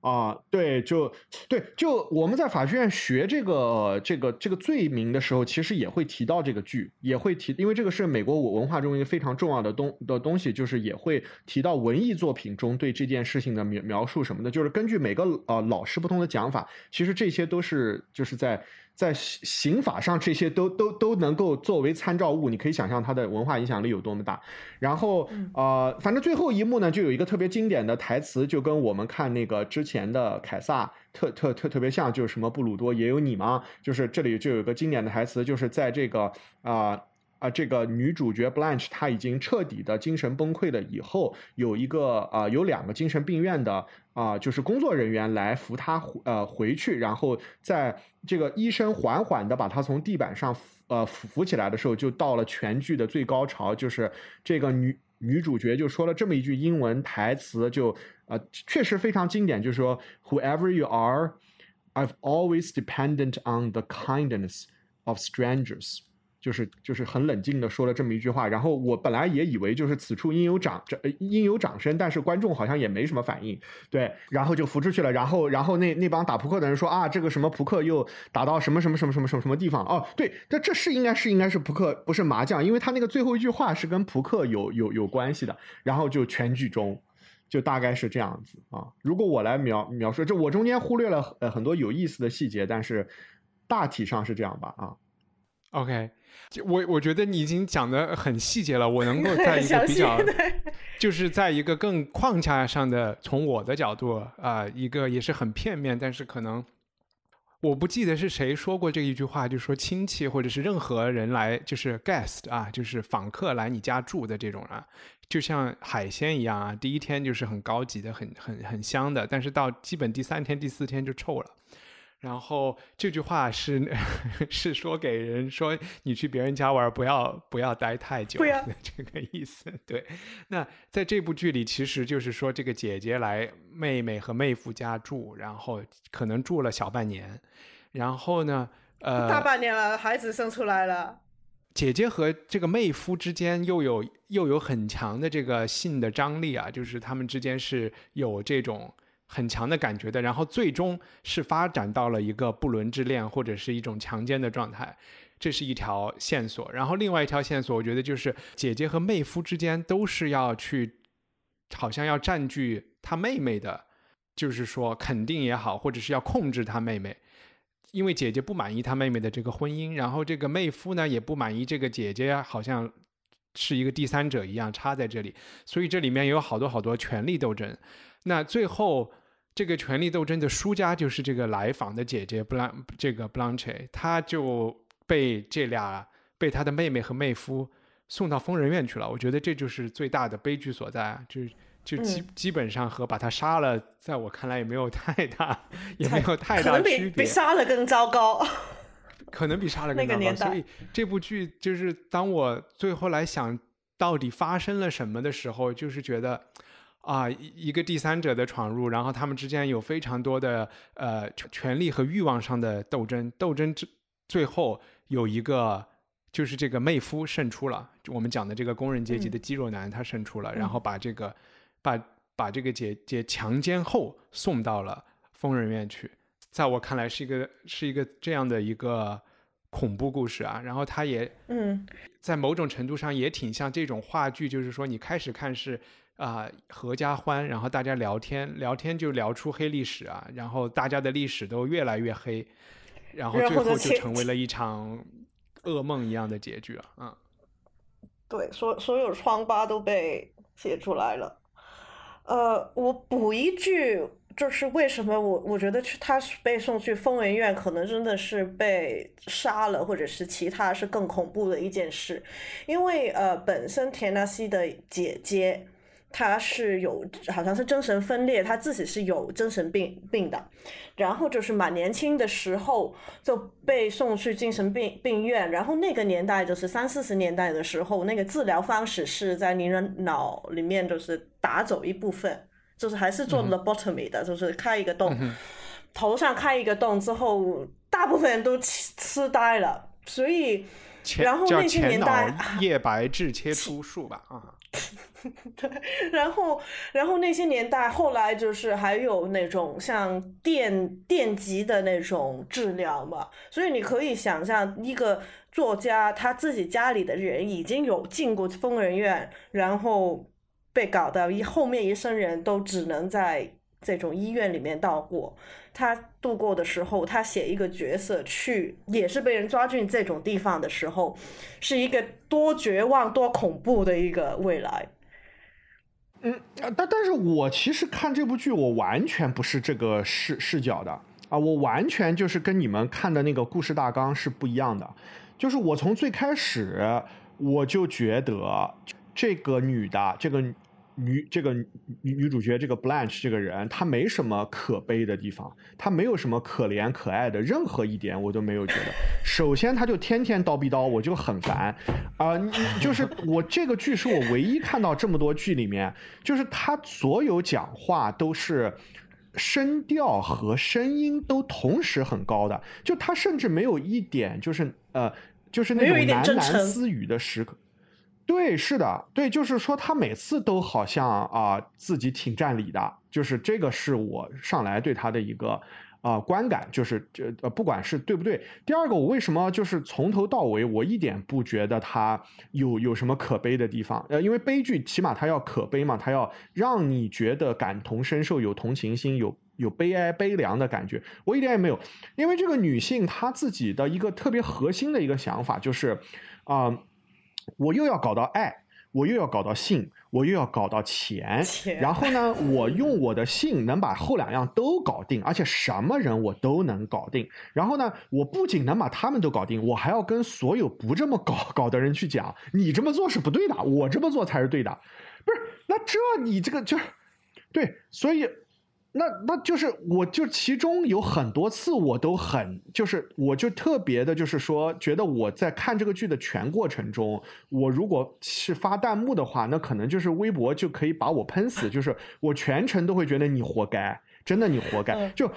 啊，对，就对，就我们在法学院学这个这个这个罪名的时候，其实也会提到这个剧，也会提，因为这个是美国文化中一个非常重要的东的东西，就是也会提到文艺作品中对这件事情的描描述什么的，就是根据每个呃老师不同的讲法，其实这些都是就是在。在刑法上，这些都都都能够作为参照物，你可以想象它的文化影响力有多么大。然后，呃，反正最后一幕呢，就有一个特别经典的台词，就跟我们看那个之前的凯撒特特特特别像，就是什么布鲁多也有你吗？就是这里就有个经典的台词，就是在这个啊。啊，这个女主角 Blanche 她已经彻底的精神崩溃了。以后有一个啊，有两个精神病院的啊，就是工作人员来扶她呃回去。然后在这个医生缓缓的把她从地板上扶呃扶起来的时候，就到了全剧的最高潮，就是这个女女主角就说了这么一句英文台词，就呃确实非常经典，就是说 Whoever you are, I've always dependent on the kindness of strangers. 就是就是很冷静的说了这么一句话，然后我本来也以为就是此处应有掌这应有掌声，但是观众好像也没什么反应，对，然后就浮出去了，然后然后那那帮打扑克的人说啊，这个什么扑克又打到什么什么什么什么什么什么地方。哦，对，这这是应该是应该是扑克不是麻将，因为他那个最后一句话是跟扑克有有有关系的，然后就全剧终，就大概是这样子啊。如果我来描描述，这我中间忽略了呃很多有意思的细节，但是大体上是这样吧啊。OK，我我觉得你已经讲的很细节了，我能够在一个比较，就是在一个更框架上的，从我的角度啊，一个也是很片面，但是可能我不记得是谁说过这一句话，就是说亲戚或者是任何人来，就是 guest 啊，就是访客来你家住的这种啊，就像海鲜一样啊，第一天就是很高级的，很很很香的，但是到基本第三天、第四天就臭了。然后这句话是 是说给人说你去别人家玩不要不要待太久的 这个意思。对，那在这部剧里，其实就是说这个姐姐来妹妹和妹夫家住，然后可能住了小半年，然后呢，呃，大半年了，孩子生出来了。姐姐和这个妹夫之间又有又有很强的这个性的张力啊，就是他们之间是有这种。很强的感觉的，然后最终是发展到了一个不伦之恋或者是一种强奸的状态，这是一条线索。然后另外一条线索，我觉得就是姐姐和妹夫之间都是要去，好像要占据他妹妹的，就是说肯定也好，或者是要控制他妹妹，因为姐姐不满意他妹妹的这个婚姻，然后这个妹夫呢也不满意这个姐姐好像是一个第三者一样插在这里，所以这里面有好多好多权力斗争。那最后，这个权力斗争的输家就是这个来访的姐姐布兰，这个布朗切，她就被这俩被她的妹妹和妹夫送到疯人院去了。我觉得这就是最大的悲剧所在，就是就基基本上和把他杀了，在我看来也没有太大，也没有太大区别，比杀了更糟糕，可能比杀了更糟糕。所以这部剧就是当我最后来想到底发生了什么的时候，就是觉得。啊，一个第三者的闯入，然后他们之间有非常多的呃权力和欲望上的斗争，斗争之最后有一个就是这个妹夫胜出了，我们讲的这个工人阶级的肌肉男他胜出了，然后把这个把把这个姐姐强奸后送到了疯人院去，在我看来是一个是一个这样的一个恐怖故事啊，然后他也嗯，在某种程度上也挺像这种话剧，就是说你开始看是。啊，合家欢，然后大家聊天，聊天就聊出黑历史啊，然后大家的历史都越来越黑，然后最后 就成为了一场噩梦一样的结局啊！嗯，对，所所有疮疤都被写出来了。呃，我补一句，就是为什么我我觉得去他被送去疯人院，可能真的是被杀了，或者是其他是更恐怖的一件事，因为呃，本身田纳西的姐姐。他是有好像是精神分裂，他自己是有精神病病的，然后就是蛮年轻的时候就被送去精神病病院，然后那个年代就是三四十年代的时候，那个治疗方式是在你的脑里面就是打走一部分，就是还是做 lobotomy 的，就是开一个洞，头上开一个洞之后，大部分人都痴痴呆了，所以然后那些年代叶白质切除术吧啊。对，然后，然后那些年代，后来就是还有那种像电电极的那种治疗嘛，所以你可以想象，一个作家他自己家里的人已经有进过疯人院，然后被搞到一后面一生人都只能在这种医院里面度过。他度过的时候，他写一个角色去，也是被人抓进这种地方的时候，是一个多绝望、多恐怖的一个未来。嗯，但但是我其实看这部剧，我完全不是这个视视角的啊，我完全就是跟你们看的那个故事大纲是不一样的。就是我从最开始我就觉得这个女的，这个。女这个女女主角这个 Blanche 这个人，她没什么可悲的地方，她没有什么可怜可爱的任何一点，我都没有觉得。首先，她就天天叨逼叨，我就很烦啊！就是我这个剧是我唯一看到这么多剧里面，就是她所有讲话都是声调和声音都同时很高的，就她甚至没有一点就是呃，就是那种喃喃私语的时刻。对，是的，对，就是说他每次都好像啊自己挺占理的，就是这个是我上来对他的一个啊观感，就是这呃不管是对不对。第二个，我为什么就是从头到尾我一点不觉得他有有什么可悲的地方？呃，因为悲剧起码他要可悲嘛，他要让你觉得感同身受，有同情心，有有悲哀悲凉的感觉，我一点也没有，因为这个女性她自己的一个特别核心的一个想法就是，啊，我又要搞到爱。我又要搞到性，我又要搞到钱，然后呢，我用我的性能把后两样都搞定，而且什么人我都能搞定。然后呢，我不仅能把他们都搞定，我还要跟所有不这么搞搞的人去讲，你这么做是不对的，我这么做才是对的。不是，那这你这个就对，所以。那那就是我就其中有很多次我都很就是我就特别的就是说觉得我在看这个剧的全过程中，我如果是发弹幕的话，那可能就是微博就可以把我喷死，就是我全程都会觉得你活该，真的你活该。就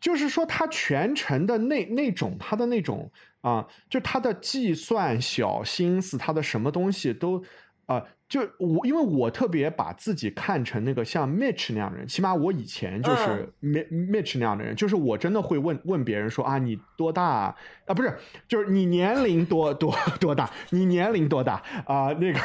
就是说他全程的那那种他的那种啊，就他的计算小心思，他的什么东西都啊。就我，因为我特别把自己看成那个像 Mitch 那样的人，起码我以前就是 Mitch 那样的人，就是我真的会问问别人说啊，你多大啊？不是，就是你年龄多多多大？你年龄多大啊？那个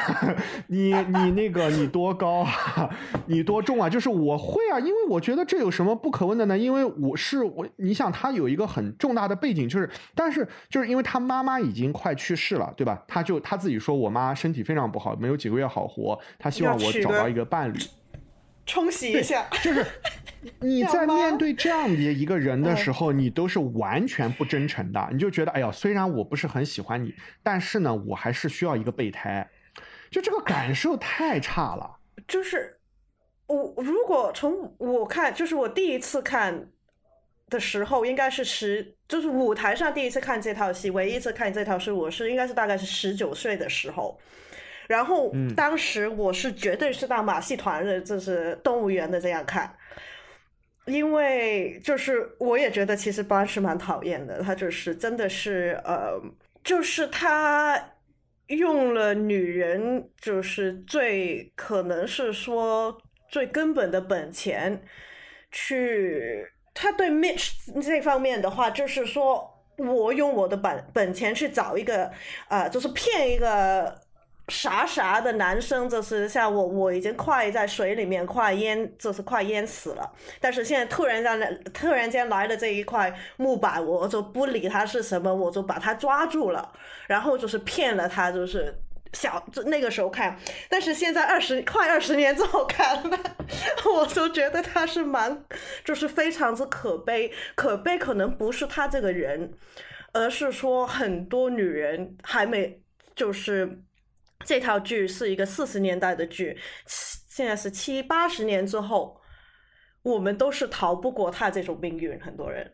你你那个你多高啊？你多重啊？就是我会啊，因为我觉得这有什么不可问的呢？因为我是我，你想他有一个很重大的背景，就是但是就是因为他妈妈已经快去世了，对吧？他就他自己说我妈身体非常不好，没有几个月好。好活，他希望我找到一个伴侣，冲洗一下。就是 你在面对这样的一个人的时候，你都是完全不真诚的。你就觉得，哎呀，虽然我不是很喜欢你，但是呢，我还是需要一个备胎。就这个感受太差了。就是我如果从我看，就是我第一次看的时候，应该是十，就是舞台上第一次看这套戏，唯一一次看这套戏，我是应该是大概是十九岁的时候。然后当时我是绝对是当马戏团的，就是动物园的这样看，因为就是我也觉得其实班是蛮讨厌的，他就是真的是呃，就是他用了女人就是最可能是说最根本的本钱去，他对 Mitch 这方面的话就是说我用我的本本钱去找一个呃，就是骗一个。傻傻的男生就是像我，我已经快在水里面快淹，就是快淹死了。但是现在突然间来，突然间来了这一块木板，我就不理他是什么，我就把他抓住了，然后就是骗了他，就是小那个时候看。但是现在 二十快二十年之后看，我就觉得他是蛮，就是非常之可悲。可悲可能不是他这个人，而是说很多女人还没就是。这套剧是一个四十年代的剧，现在是七八十年之后，我们都是逃不过他这种命运。很多人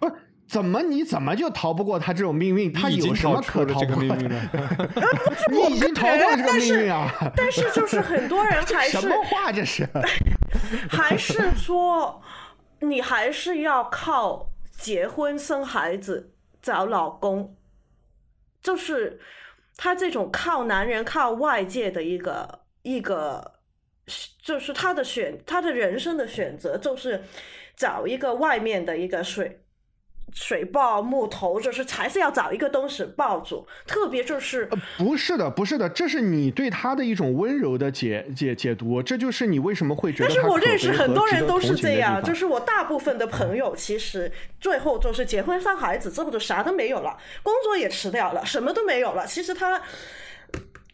不是怎么，你怎么就逃不过他这种命运？他有什么可逃不过的？你已经逃过这个命运啊！但是就是很多人还是 什么话？这是 还是说你还是要靠结婚生孩子找老公，就是。他这种靠男人、靠外界的一个一个，就是他的选，他的人生的选择，就是找一个外面的一个水。水抱木头，就是还是要找一个东西抱住，特别就是不是的，不是的，这是你对他的一种温柔的解解解读，这就是你为什么会觉得。但是我认识很多人都是这样，就是我大部分的朋友，其实最后就是结婚生孩子之后就啥都没有了，工作也辞掉了，什么都没有了。其实他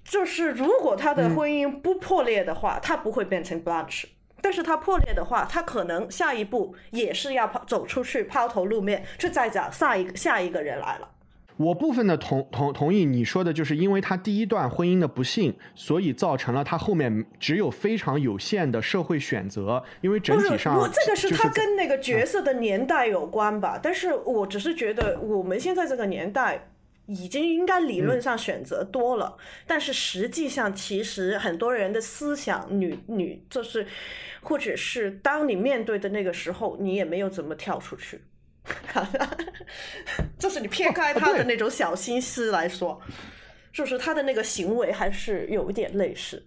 就是如果他的婚姻不破裂的话，他不会变成 Blanche。但是它破裂的话，他可能下一步也是要跑走出去抛头露面，去再找下一个下一个人来了。我部分的同同同意你说的，就是因为他第一段婚姻的不幸，所以造成了他后面只有非常有限的社会选择。因为整体上，我这个是他跟那个角色的年代有关吧？但是我只是觉得我们现在这个年代。已经应该理论上选择多了，但是实际上其实很多人的思想，女女就是，或者是当你面对的那个时候，你也没有怎么跳出去，就是你撇开他的那种小心思来说，就是他的那个行为还是有一点类似。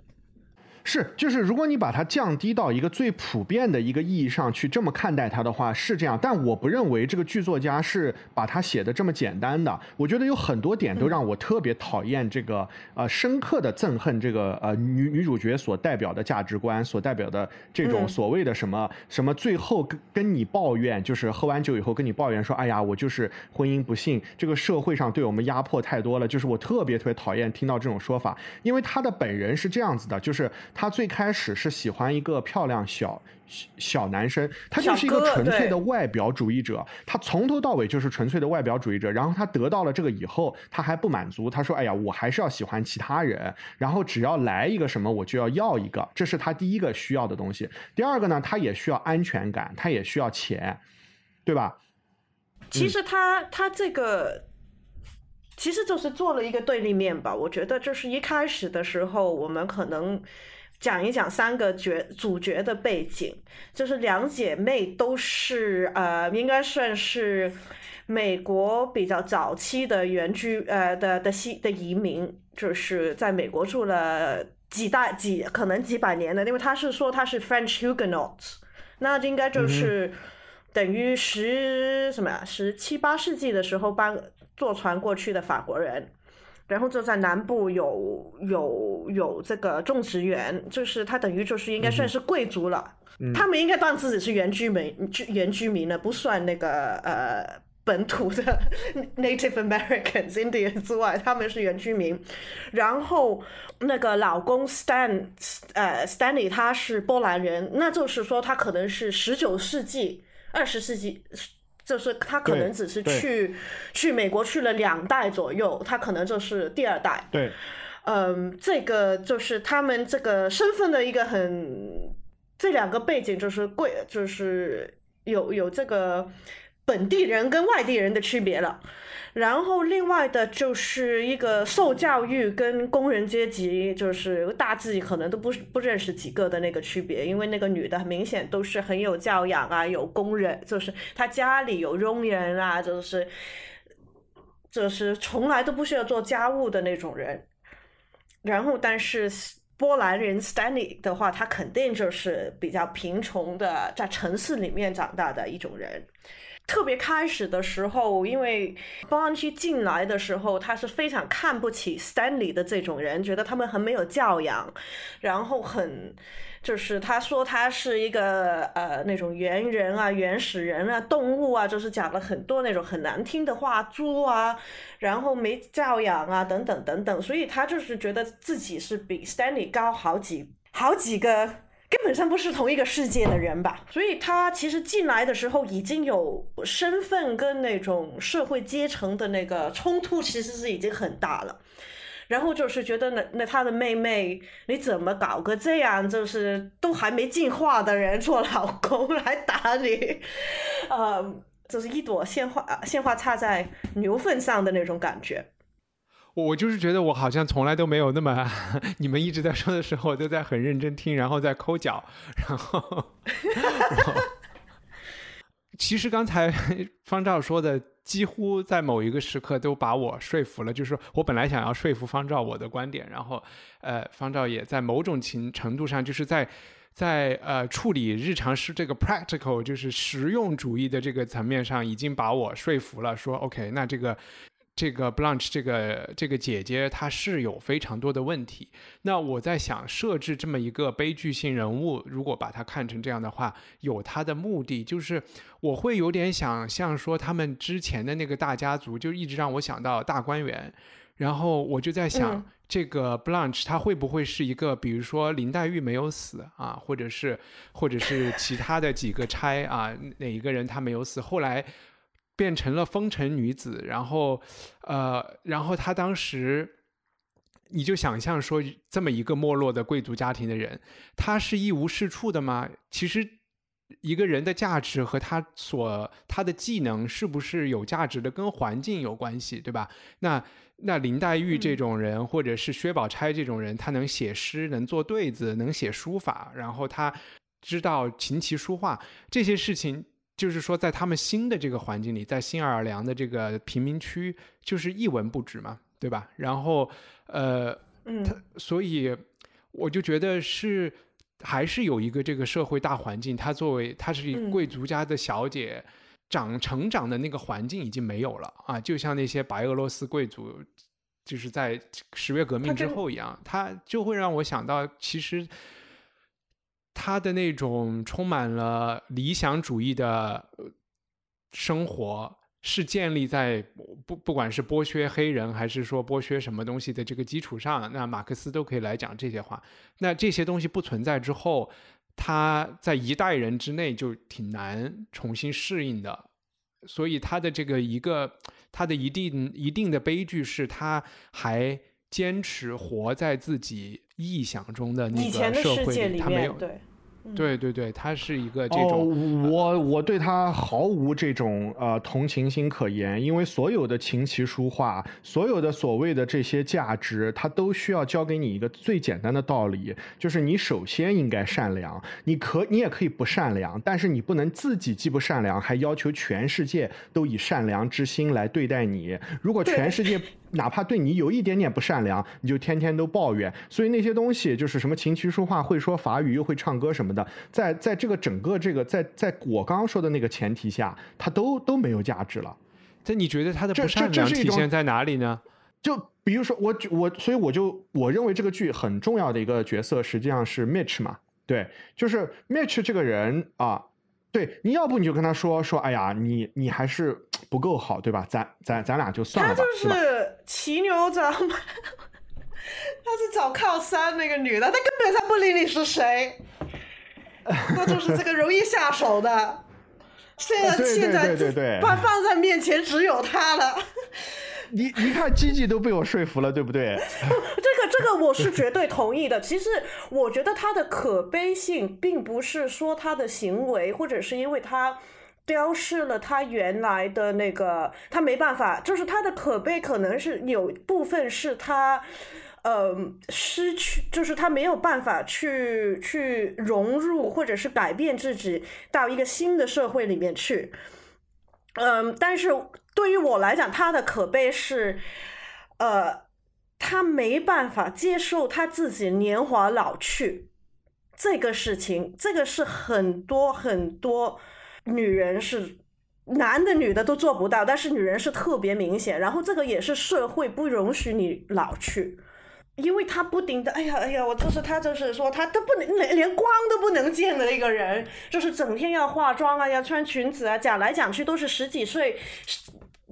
是，就是如果你把它降低到一个最普遍的一个意义上去这么看待它的话，是这样。但我不认为这个剧作家是把它写的这么简单的。我觉得有很多点都让我特别讨厌这个呃，深刻的憎恨这个呃女女主角所代表的价值观，所代表的这种所谓的什么什么，最后跟跟你抱怨，就是喝完酒以后跟你抱怨说，哎呀，我就是婚姻不幸，这个社会上对我们压迫太多了。就是我特别特别讨厌听到这种说法，因为他的本人是这样子的，就是他最开始是喜欢一个漂亮小。小男生，他就是一个纯粹的外表主义者，他从头到尾就是纯粹的外表主义者。然后他得到了这个以后，他还不满足，他说：“哎呀，我还是要喜欢其他人。然后只要来一个什么，我就要要一个。”这是他第一个需要的东西。第二个呢，他也需要安全感，他也需要钱，对吧？其实他他这个其实就是做了一个对立面吧。我觉得就是一开始的时候，我们可能。讲一讲三个角主角的背景，就是两姐妹都是呃，应该算是美国比较早期的原居呃的的西的移民，就是在美国住了几代几可能几百年的，因为他是说他是 French Huguenots，那应该就是等于十什么呀十七八世纪的时候搬坐船过去的法国人。然后就在南部有有有这个种植园，就是他等于就是应该算是贵族了，他们应该当自己是原居民，原居民了，不算那个呃本土的 Native Americans Indians 之外，他们是原居民。然后那个老公 Stan 呃 Stanley 他是波兰人，那就是说他可能是十九世纪、二十世纪。就是他可能只是去去美国去了两代左右，他可能就是第二代。对，嗯，这个就是他们这个身份的一个很，这两个背景就是贵，就是有有这个本地人跟外地人的区别了。然后另外的就是一个受教育跟工人阶级，就是大致可能都不不认识几个的那个区别，因为那个女的很明显都是很有教养啊，有工人，就是她家里有佣人啊，就是就是从来都不需要做家务的那种人。然后但是波兰人 Stanley 的话，他肯定就是比较贫穷的，在城市里面长大的一种人。特别开始的时候，因为邦安区进来的时候，他是非常看不起 Stanley 的这种人，觉得他们很没有教养，然后很就是他说他是一个呃那种猿人啊、原始人啊、动物啊，就是讲了很多那种很难听的话，猪啊，然后没教养啊等等等等，所以他就是觉得自己是比 Stanley 高好几好几个。根本上不是同一个世界的人吧，所以他其实进来的时候已经有身份跟那种社会阶层的那个冲突，其实是已经很大了。然后就是觉得那那他的妹妹，你怎么搞个这样，就是都还没进化的人做老公来打你，呃，就是一朵鲜花鲜花插在牛粪上的那种感觉。我就是觉得我好像从来都没有那么，你们一直在说的时候，我都在很认真听，然后在抠脚，然后，其实刚才方照说的，几乎在某一个时刻都把我说服了。就是我本来想要说服方照我的观点，然后，呃，方照也在某种情程度上，就是在在呃处理日常是这个 practical，就是实用主义的这个层面上，已经把我说服了。说 OK，那这个。这个 Blanche 这个这个姐姐她是有非常多的问题。那我在想，设置这么一个悲剧性人物，如果把它看成这样的话，有它的目的，就是我会有点想象说，他们之前的那个大家族，就一直让我想到大观园。然后我就在想，这个 Blanche 她会不会是一个，比如说林黛玉没有死啊，或者是或者是其他的几个差啊，哪一个人她没有死，后来。变成了风尘女子，然后，呃，然后她当时，你就想象说，这么一个没落的贵族家庭的人，他是一无是处的吗？其实，一个人的价值和他所他的技能是不是有价值的，跟环境有关系，对吧？那那林黛玉这种人，或者是薛宝钗这种人，他能写诗，能做对子，能写书法，然后他知道琴棋书画这些事情。就是说，在他们新的这个环境里，在新奥尔良的这个贫民区，就是一文不值嘛，对吧？然后，呃，他所以，我就觉得是还是有一个这个社会大环境，她作为她是贵族家的小姐，长成长的那个环境已经没有了啊，就像那些白俄罗斯贵族，就是在十月革命之后一样，他就会让我想到，其实他的那种充满了理想主义的生活。是建立在不不管是剥削黑人还是说剥削什么东西的这个基础上，那马克思都可以来讲这些话。那这些东西不存在之后，他在一代人之内就挺难重新适应的。所以他的这个一个他的一定一定的悲剧是，他还坚持活在自己臆想中的那个社会里，他没有。对对对，他是一个这种，我我对他毫无这种呃同情心可言，因为所有的琴棋书画，所有的所谓的这些价值，他都需要教给你一个最简单的道理，就是你首先应该善良，你可你也可以不善良，但是你不能自己既不善良，还要求全世界都以善良之心来对待你。如果全世界。哪怕对你有一点点不善良，你就天天都抱怨。所以那些东西就是什么琴棋书画，会说法语又会唱歌什么的，在在这个整个这个在在我刚刚说的那个前提下，它都都没有价值了。这你觉得他的不善良体现在哪里呢？就比如说我我，所以我就我认为这个剧很重要的一个角色实际上是 Mitch 嘛，对，就是 Mitch 这个人啊。对，你要不你就跟他说说，哎呀，你你还是不够好，对吧？咱咱咱俩就算了吧。他就是骑牛找马，他是找靠山那个女的，他根本上不理你是谁，他就是这个容易下手的。现在 现在把放在面前只有他了。你你看，基基都被我说服了，对不对？这个这个我是绝对同意的。其实我觉得他的可悲性，并不是说他的行为，或者是因为他雕饰了他原来的那个，他没办法，就是他的可悲，可能是有部分是他，呃，失去，就是他没有办法去去融入，或者是改变自己到一个新的社会里面去。嗯，但是。对于我来讲，他的可悲是，呃，他没办法接受他自己年华老去这个事情，这个是很多很多女人是男的女的都做不到，但是女人是特别明显。然后这个也是社会不容许你老去。因为他不停的，哎呀哎呀，我就是他，就是说他都不能连连光都不能见的一个人，就是整天要化妆啊，要穿裙子啊，讲来讲去都是十几岁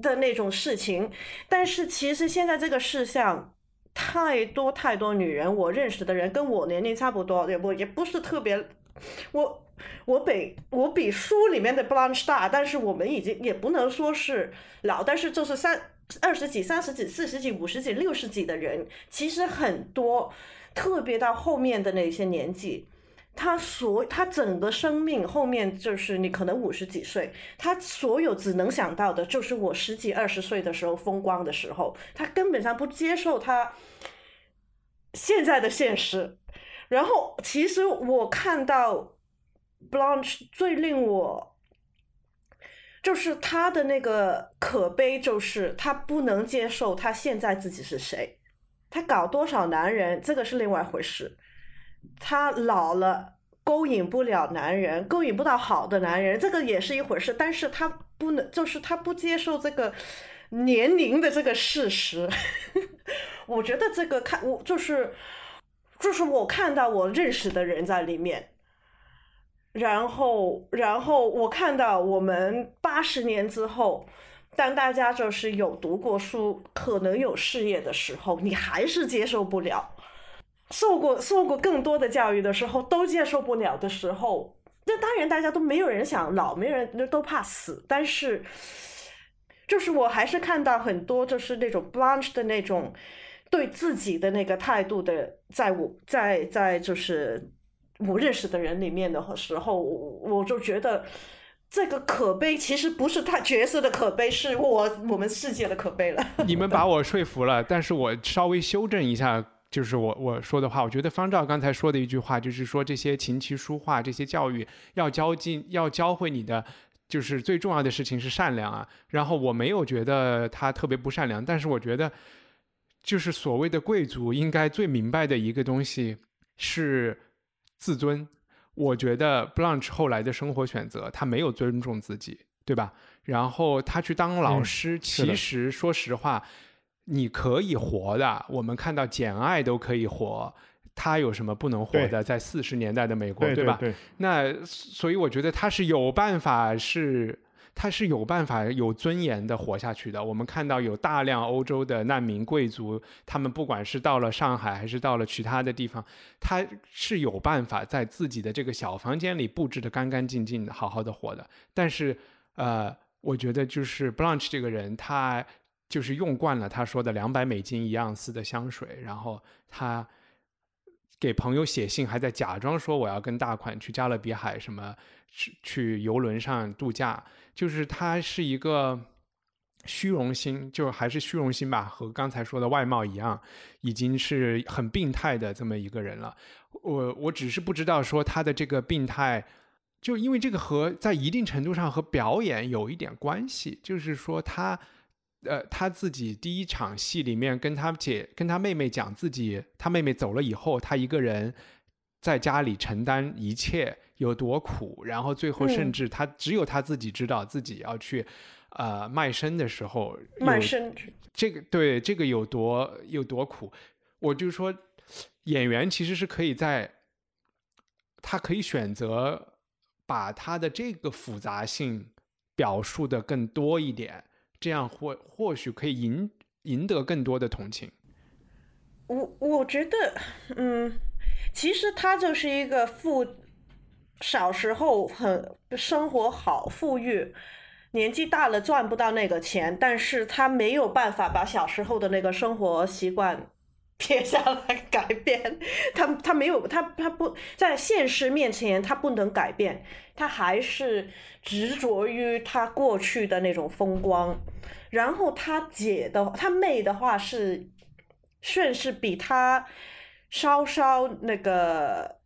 的那种事情。但是其实现在这个世相，太多太多女人，我认识的人跟我年龄差不多，也不也不是特别，我我比我比书里面的 Blanche 大，但是我们已经也不能说是老，但是就是三。二十几、三十几、四十几、五十几、六十几的人，其实很多，特别到后面的那些年纪，他所他整个生命后面就是你可能五十几岁，他所有只能想到的就是我十几二十岁的时候风光的时候，他根本上不接受他现在的现实。然后，其实我看到 Blanche 最令我。就是他的那个可悲，就是他不能接受他现在自己是谁，他搞多少男人，这个是另外一回事。他老了，勾引不了男人，勾引不到好的男人，这个也是一回事。但是他不能，就是他不接受这个年龄的这个事实。我觉得这个看我就是，就是我看到我认识的人在里面。然后，然后我看到我们八十年之后，当大家就是有读过书、可能有事业的时候，你还是接受不了；受过受过更多的教育的时候，都接受不了的时候，那当然大家都没有人想老，没有人都怕死。但是，就是我还是看到很多就是那种 blanch 的那种对自己的那个态度的，在我，在在就是。我认识的人里面的时候，我就觉得这个可悲其实不是他角色的可悲，是我我们世界的可悲了。你们把我说服了，但是我稍微修正一下，就是我我说的话。我觉得方照刚才说的一句话，就是说这些琴棋书画这些教育要教进要教会你的，就是最重要的事情是善良啊。然后我没有觉得他特别不善良，但是我觉得就是所谓的贵族应该最明白的一个东西。是自尊。我觉得 Blanche 后来的生活选择，他没有尊重自己，对吧？然后他去当老师，其实说实话，你可以活的。我们看到《简爱》都可以活，他有什么不能活的？在四十年代的美国，对吧？那所以我觉得他是有办法是。他是有办法有尊严的活下去的。我们看到有大量欧洲的难民贵族，他们不管是到了上海还是到了其他的地方，他是有办法在自己的这个小房间里布置的干干净净的，好好的活的。但是，呃，我觉得就是 Blanche 这个人，他就是用惯了他说的两百美金一盎司的香水，然后他给朋友写信，还在假装说我要跟大款去加勒比海什么去去游轮上度假。就是他是一个虚荣心，就还是虚荣心吧，和刚才说的外貌一样，已经是很病态的这么一个人了。我我只是不知道说他的这个病态，就因为这个和在一定程度上和表演有一点关系。就是说他，呃，他自己第一场戏里面跟他姐、跟他妹妹讲自己，他妹妹走了以后，他一个人在家里承担一切。有多苦，然后最后甚至他只有他自己知道自己要去，呃，卖身的时候，卖身这个对这个有多有多苦，我就说演员其实是可以在，他可以选择把他的这个复杂性表述的更多一点，这样或或许可以赢赢得更多的同情。我我觉得，嗯，其实他就是一个富。小时候很生活好富裕，年纪大了赚不到那个钱，但是他没有办法把小时候的那个生活习惯撇下来改变，他他没有他他不在现实面前他不能改变，他还是执着于他过去的那种风光，然后他姐的他妹的话是，算是比他稍稍那个。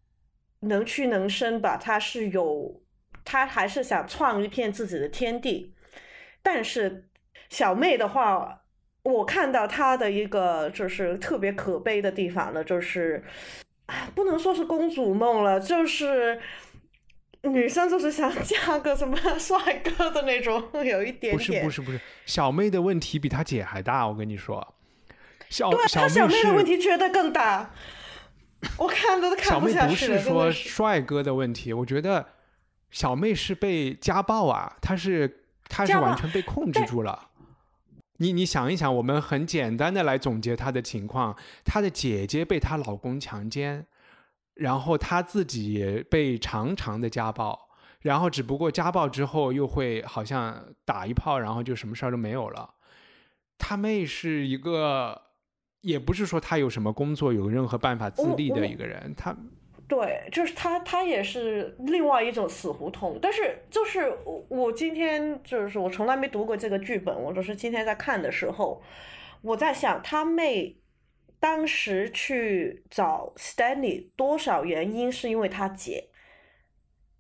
能屈能伸吧，他是有，他还是想创一片自己的天地。但是小妹的话，我看到她的一个就是特别可悲的地方呢，就是，不能说是公主梦了，就是女生就是想嫁个什么 帅哥的那种，有一点点。不是不是不是，小妹的问题比她姐还大，我跟你说。小对，她小妹的问题觉得更大。我看都看不下去小妹不是说帅哥的问题，我觉得小妹是被家暴啊，她是她是完全被控制住了。你你想一想，我们很简单的来总结她的情况：她的姐姐被她老公强奸，然后她自己被常常的家暴，然后只不过家暴之后又会好像打一炮，然后就什么事儿都没有了。她妹是一个。也不是说他有什么工作，有任何办法自立的一个人，他，对，就是他，他也是另外一种死胡同。但是，就是我，我今天就是我从来没读过这个剧本，我都是今天在看的时候，我在想他妹当时去找 Stanley 多少原因是因为他姐，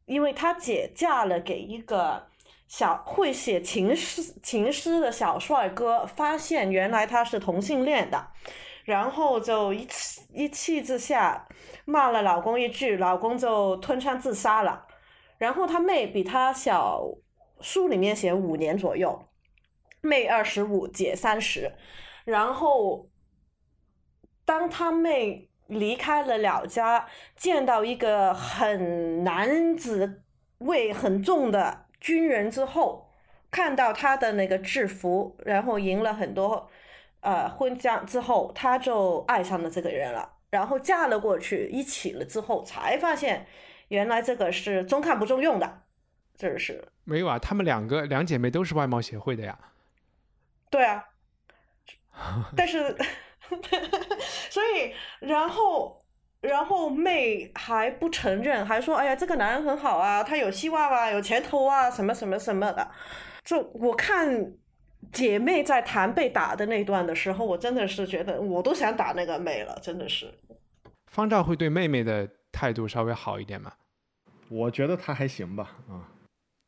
因为他姐嫁了给一个。小会写情诗情诗的小帅哥发现原来他是同性恋的，然后就一气一气之下骂了老公一句，老公就吞枪自杀了。然后他妹比他小，书里面写五年左右，妹二十五，姐三十。然后当他妹离开了老家，见到一个很男子味很重的。军人之后，看到他的那个制服，然后赢了很多，呃，婚嫁之后，他就爱上了这个人了，然后嫁了过去，一起了之后，才发现原来这个是中看不中用的，这是没有啊，他们两个两姐妹都是外貌协会的呀，对啊，但是，所以然后。然后妹还不承认，还说：“哎呀，这个男人很好啊，他有希望啊，有前途啊，什么什么什么的。”就我看姐妹在谈被打的那段的时候，我真的是觉得我都想打那个妹了，真的是。方丈会对妹妹的态度稍微好一点吗？我觉得他还行吧，啊。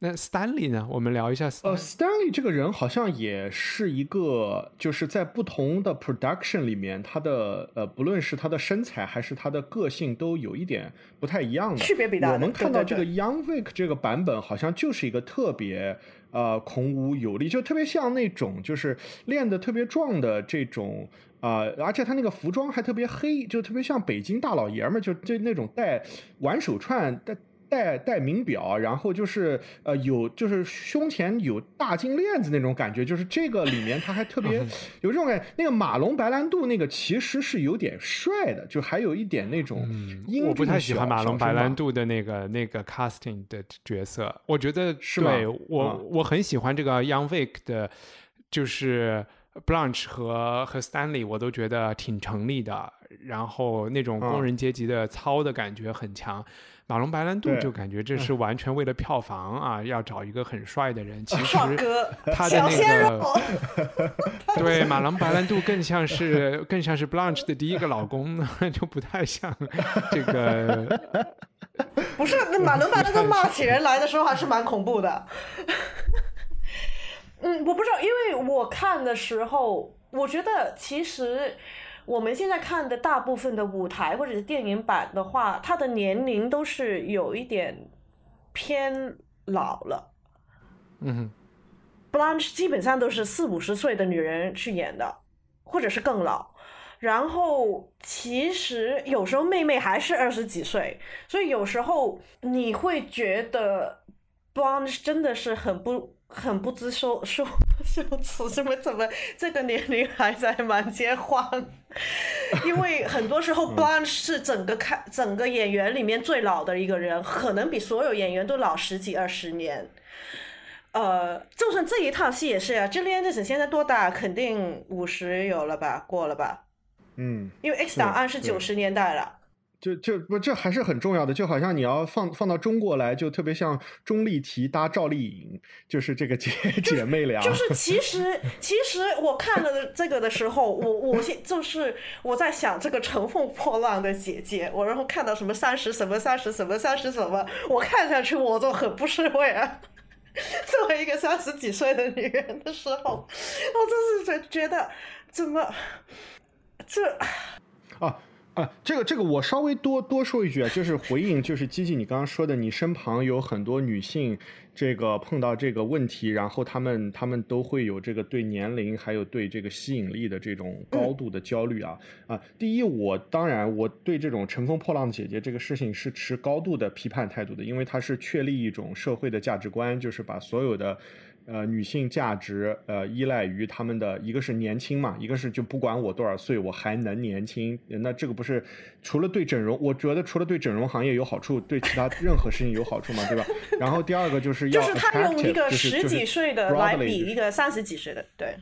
那 Stanley 呢？我们聊一下。呃，Stanley 这个人好像也是一个，就是在不同的 production 里面，他的呃，不论是他的身材还是他的个性，都有一点不太一样的区别比较大。我们看到这个 Young Vic 这个版本，好像就是一个特别呃孔武有力，就特别像那种就是练的特别壮的这种啊，而且他那个服装还特别黑，就特别像北京大老爷们，就就那种戴玩手串戴。戴戴名表，然后就是呃有就是胸前有大金链子那种感觉，就是这个里面他还特别 有这种感觉。那个马龙白兰度那个其实是有点帅的，就还有一点那种。我不太喜欢马龙白兰度的那个那个 casting 的角色，我觉得是对我我很喜欢这个 Young Vic 的，就是 Blanche 和和 Stanley，我都觉得挺成立的。然后那种工人阶级的操的感觉很强。马龙白兰度就感觉这是完全为了票房啊，要找一个很帅的人。其实他的那个 对马龙白兰度更像是更像是 Blanche 的第一个老公，就不太像这个。不是，那马龙白兰度骂起人来的时候还是蛮恐怖的。嗯，我不知道，因为我看的时候，我觉得其实。我们现在看的大部分的舞台或者是电影版的话，他的年龄都是有一点偏老了。嗯哼，Blanche 基本上都是四五十岁的女人去演的，或者是更老。然后其实有时候妹妹还是二十几岁，所以有时候你会觉得 Blanche 真的是很不。很不知羞羞羞耻，怎么怎么这个年龄还在满街晃？因为很多时候，Blanche 是整个看整个演员里面最老的一个人，可能比所有演员都老十几二十年。呃，就算这一套戏也是啊，Julian n 现在多大？肯定五十有了吧，过了吧？嗯，因为 X 档案是九十年代了。就就不，这还是很重要的。就好像你要放放到中国来，就特别像钟丽缇搭赵丽颖，就是这个姐 姐妹俩。就是其 实其实我看了这个的时候，我我现就是我在想这个乘风破浪的姐姐，我然后看到什么三十什么三十什么三十什么，我看上去我就很不是味啊。作为一个三十几岁的女人的时候，我就是觉觉得怎么这啊。啊，这个这个我稍微多多说一句啊，就是回应，就是基基你刚刚说的，你身旁有很多女性，这个碰到这个问题，然后她们她们都会有这个对年龄还有对这个吸引力的这种高度的焦虑啊啊！第一，我当然我对这种乘风破浪的姐姐这个事情是持高度的批判态度的，因为它是确立一种社会的价值观，就是把所有的。呃，女性价值呃依赖于他们的一个是年轻嘛，一个是就不管我多少岁，我还能年轻。那这个不是除了对整容，我觉得除了对整容行业有好处，对其他 任何事情有好处嘛，对吧？然后第二个就是要就是他用一个十几岁的来比一个三十几岁的，对。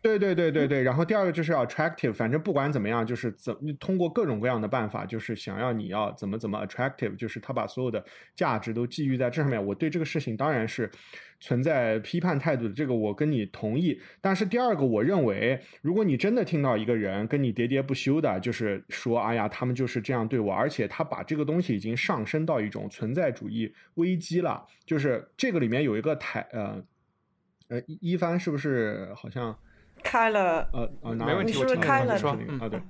对对对对对，然后第二个就是要 attractive，反正不管怎么样，就是怎通过各种各样的办法，就是想要你要怎么怎么 attractive，就是他把所有的价值都寄予在这上面。我对这个事情当然是存在批判态度的，这个我跟你同意。但是第二个，我认为如果你真的听到一个人跟你喋喋不休的，就是说，哎呀，他们就是这样对我，而且他把这个东西已经上升到一种存在主义危机了，就是这个里面有一个台呃呃一帆是不是好像？开了，呃呃，没问题，是不是开了？啊，对，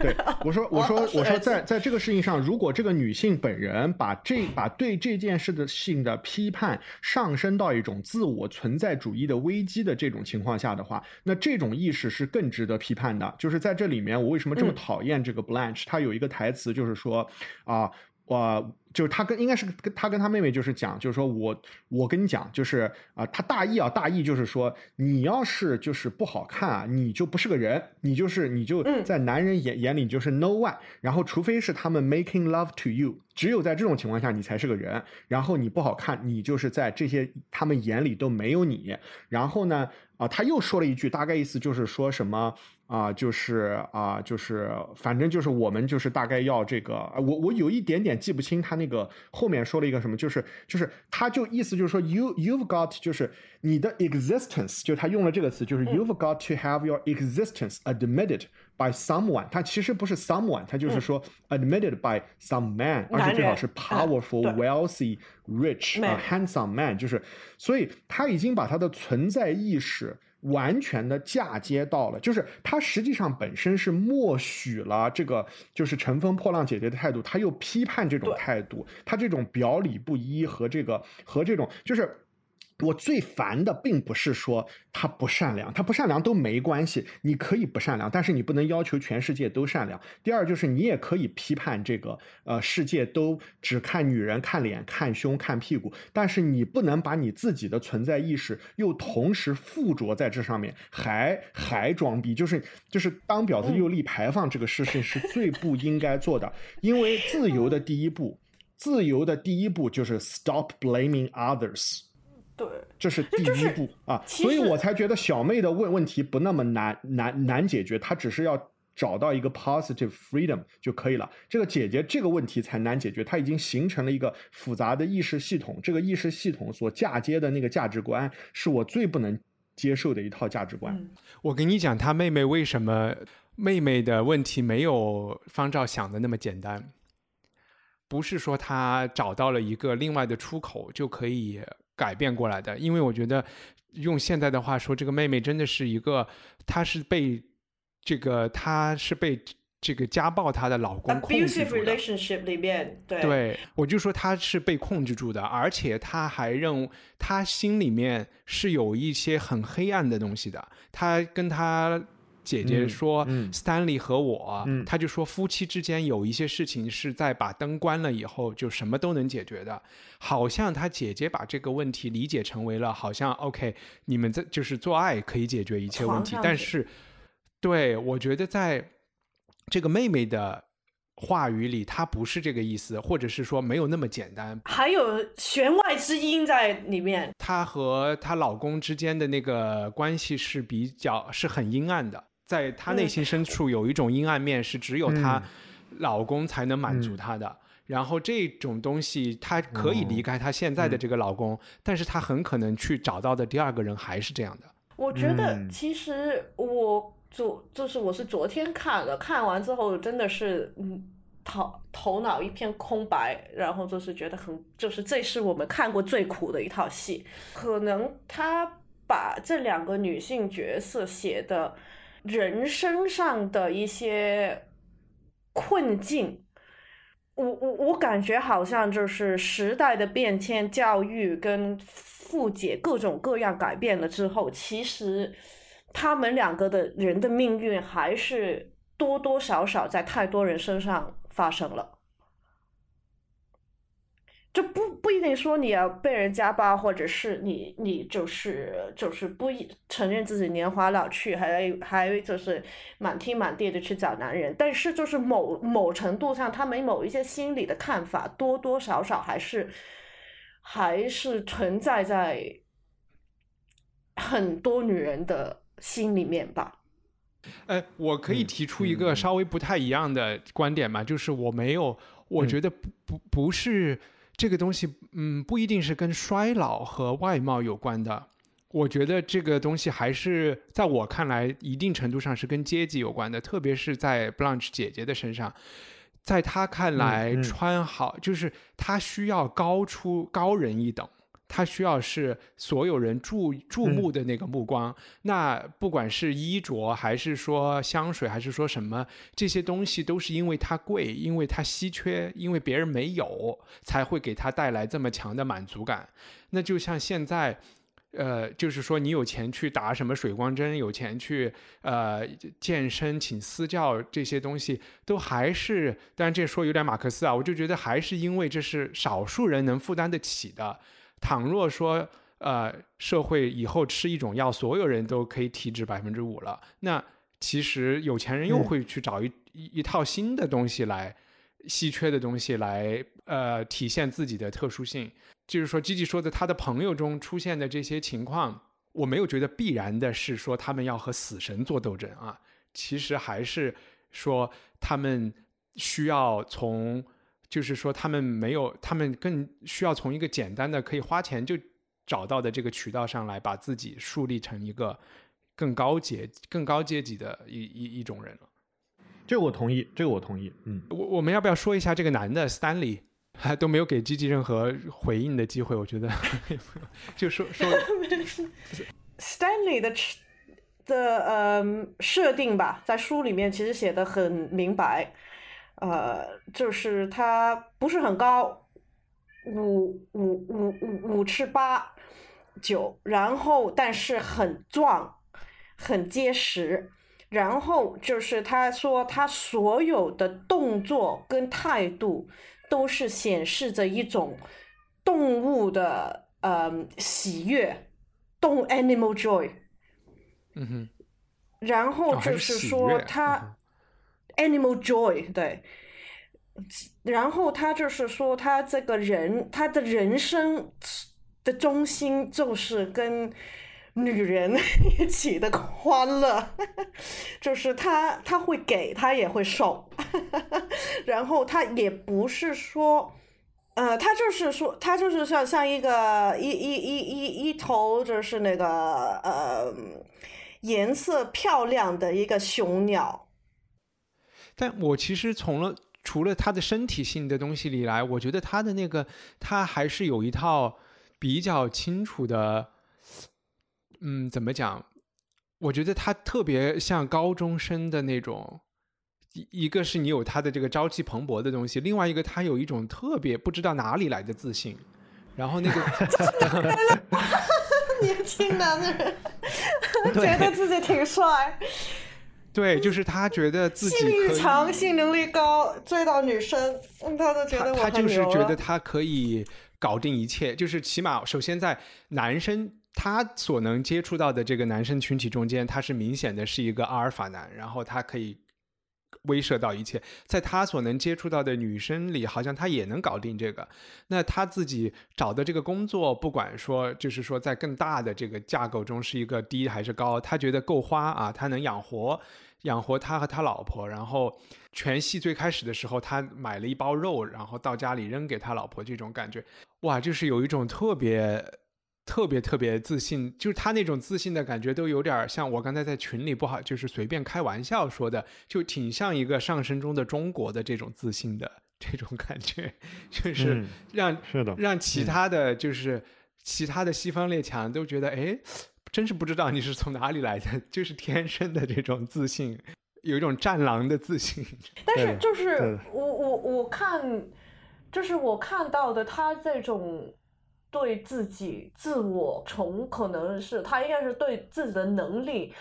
对，我说，我说，我说，在在这个事情上，如果这个女性本人把这把对这件事的性的批判上升到一种自我存在主义的危机的这种情况下的话，那这种意识是更值得批判的。就是在这里面，我为什么这么讨厌这个 Blanche？她有一个台词，就是说啊。我就是他跟应该是跟他跟他妹妹就是讲，就是说我我跟你讲，就是啊，他大意啊，大意就是说，你要是就是不好看啊，你就不是个人，你就是你就在男人眼眼里就是 no one，然后除非是他们 making love to you，只有在这种情况下你才是个人，然后你不好看，你就是在这些他们眼里都没有你，然后呢啊，他又说了一句，大概意思就是说什么。啊，就是啊，就是反正就是我们就是大概要这个，我我有一点点记不清他那个后面说了一个什么，就是就是他就意思就是说，you you've got 就是你的 existence，就他用了这个词，就是 you've got to have your existence admitted by someone。他其实不是 someone，他就是说 admitted by some man，而且最好是 powerful、wealthy、rich、handsome man，就是所以他已经把他的存在意识。完全的嫁接到了，就是他实际上本身是默许了这个，就是乘风破浪姐姐的态度，他又批判这种态度，他这种表里不一和这个和这种就是。我最烦的并不是说他不善良，他不善良都没关系，你可以不善良，但是你不能要求全世界都善良。第二就是你也可以批判这个，呃，世界都只看女人、看脸、看胸、看屁股，但是你不能把你自己的存在意识又同时附着在这上面，还还装逼，就是就是当婊子又立牌坊这个事情是最不应该做的，因为自由的第一步，自由的第一步就是 stop blaming others。对，这是第一步啊，所以我才觉得小妹的问问题不那么难难难解决，她只是要找到一个 positive freedom 就可以了。这个姐姐这个问题才难解决，她已经形成了一个复杂的意识系统，这个意识系统所嫁接的那个价值观是我最不能接受的一套价值观。我跟你讲，她妹妹为什么妹妹的问题没有方照想的那么简单，不是说她找到了一个另外的出口就可以。改变过来的，因为我觉得用现在的话说，这个妹妹真的是一个，她是被这个，她是被这个家暴她的老公控制住的。relationship 里面，对，对我就说她是被控制住的，而且她还认，她心里面是有一些很黑暗的东西的，她跟她。姐姐说：“Stanley 和我，他就说夫妻之间有一些事情是在把灯关了以后就什么都能解决的。好像他姐姐把这个问题理解成为了好像 OK，你们在就是做爱可以解决一切问题。但是，对我觉得在这个妹妹的话语里，她不是这个意思，或者是说没有那么简单。还有弦外之音在里面。她和她老公之间的那个关系是比较是很阴暗的。”在她内心深处有一种阴暗面，是只有她老公才能满足她的。然后这种东西，她可以离开她现在的这个老公，但是她很可能去找到的第二个人还是这样的。我觉得其实我昨就是我是昨天看了，看完之后真的是嗯头头脑一片空白，然后就是觉得很就是这是我们看过最苦的一套戏。可能他把这两个女性角色写的。人身上的一些困境，我我我感觉好像就是时代的变迁、教育跟父解各种各样改变了之后，其实他们两个的人的命运还是多多少少在太多人身上发生了。就不不一定说你要被人家暴，或者是你你就是就是不承认自己年华老去，还还就是满天满地的去找男人。但是就是某某程度上，他们某一些心理的看法，多多少少还是还是存在在很多女人的心里面吧。哎，我可以提出一个稍微不太一样的观点嘛，就是我没有，我觉得不不不是。这个东西，嗯，不一定是跟衰老和外貌有关的。我觉得这个东西还是在我看来，一定程度上是跟阶级有关的。特别是在 Blanche 姐姐的身上，在她看来，穿好就是她需要高出高人一等。他需要是所有人注注目的那个目光。那不管是衣着，还是说香水，还是说什么，这些东西都是因为它贵，因为它稀缺，因为别人没有，才会给他带来这么强的满足感。那就像现在，呃，就是说你有钱去打什么水光针，有钱去呃健身、请私教，这些东西都还是，当然这说有点马克思啊，我就觉得还是因为这是少数人能负担得起的。倘若说，呃，社会以后吃一种药，所有人都可以体脂百分之五了，那其实有钱人又会去找一一套新的东西来，稀缺的东西来，呃，体现自己的特殊性。就是说，基基说的他的朋友中出现的这些情况，我没有觉得必然的是说他们要和死神做斗争啊，其实还是说他们需要从。就是说他们没有，他们更需要从一个简单的可以花钱就找到的这个渠道上来，把自己树立成一个更高阶、更高阶级的一一一种人了。这个我同意，这个我同意。嗯，我我们要不要说一下这个男的 Stanley？还都没有给 G G 任何回应的机会，我觉得 就说说 Stanley 的的呃设定吧，在书里面其实写的很明白，呃，就是他不是很高，五五五五五尺八九，然后但是很壮，很结实，然后就是他说他所有的动作跟态度。都是显示着一种动物的呃喜悦，动 animal joy。嗯哼。然后就是说他 animal joy 对，然后他就是说他这个人他的人生的中心就是跟女人 一起的欢乐，就是他他会给他也会受。然后他也不是说，呃，他就是说，他就是像像一个一一一一一头就是那个呃颜色漂亮的一个雄鸟。但我其实从了除了他的身体性的东西里来，我觉得他的那个他还是有一套比较清楚的，嗯，怎么讲？我觉得他特别像高中生的那种。一一个是你有他的这个朝气蓬勃的东西，另外一个他有一种特别不知道哪里来的自信，然后那个 年轻男人觉得自己挺帅，对，就是他觉得自己性欲强、性能力高，追到女生，他都觉得他就是觉得他可以搞定一切，就是起码首先在男生他所能接触到的这个男生群体中间，他是明显的是一个阿尔法男，然后他可以。威慑到一切，在他所能接触到的女生里，好像他也能搞定这个。那他自己找的这个工作，不管说就是说在更大的这个架构中是一个低还是高，他觉得够花啊，他能养活养活他和他老婆。然后全戏最开始的时候，他买了一包肉，然后到家里扔给他老婆，这种感觉，哇，就是有一种特别。特别特别自信，就是他那种自信的感觉，都有点像我刚才在群里不好，就是随便开玩笑说的，就挺像一个上升中的中国的这种自信的这种感觉，就是让是的让其他的就是其他的西方列强都觉得，哎，真是不知道你是从哪里来的，就是天生的这种自信，有一种战狼的自信。但是就是我我我看，就是我看到的他这种。对自己自我从可能是他应该是对自己的能力，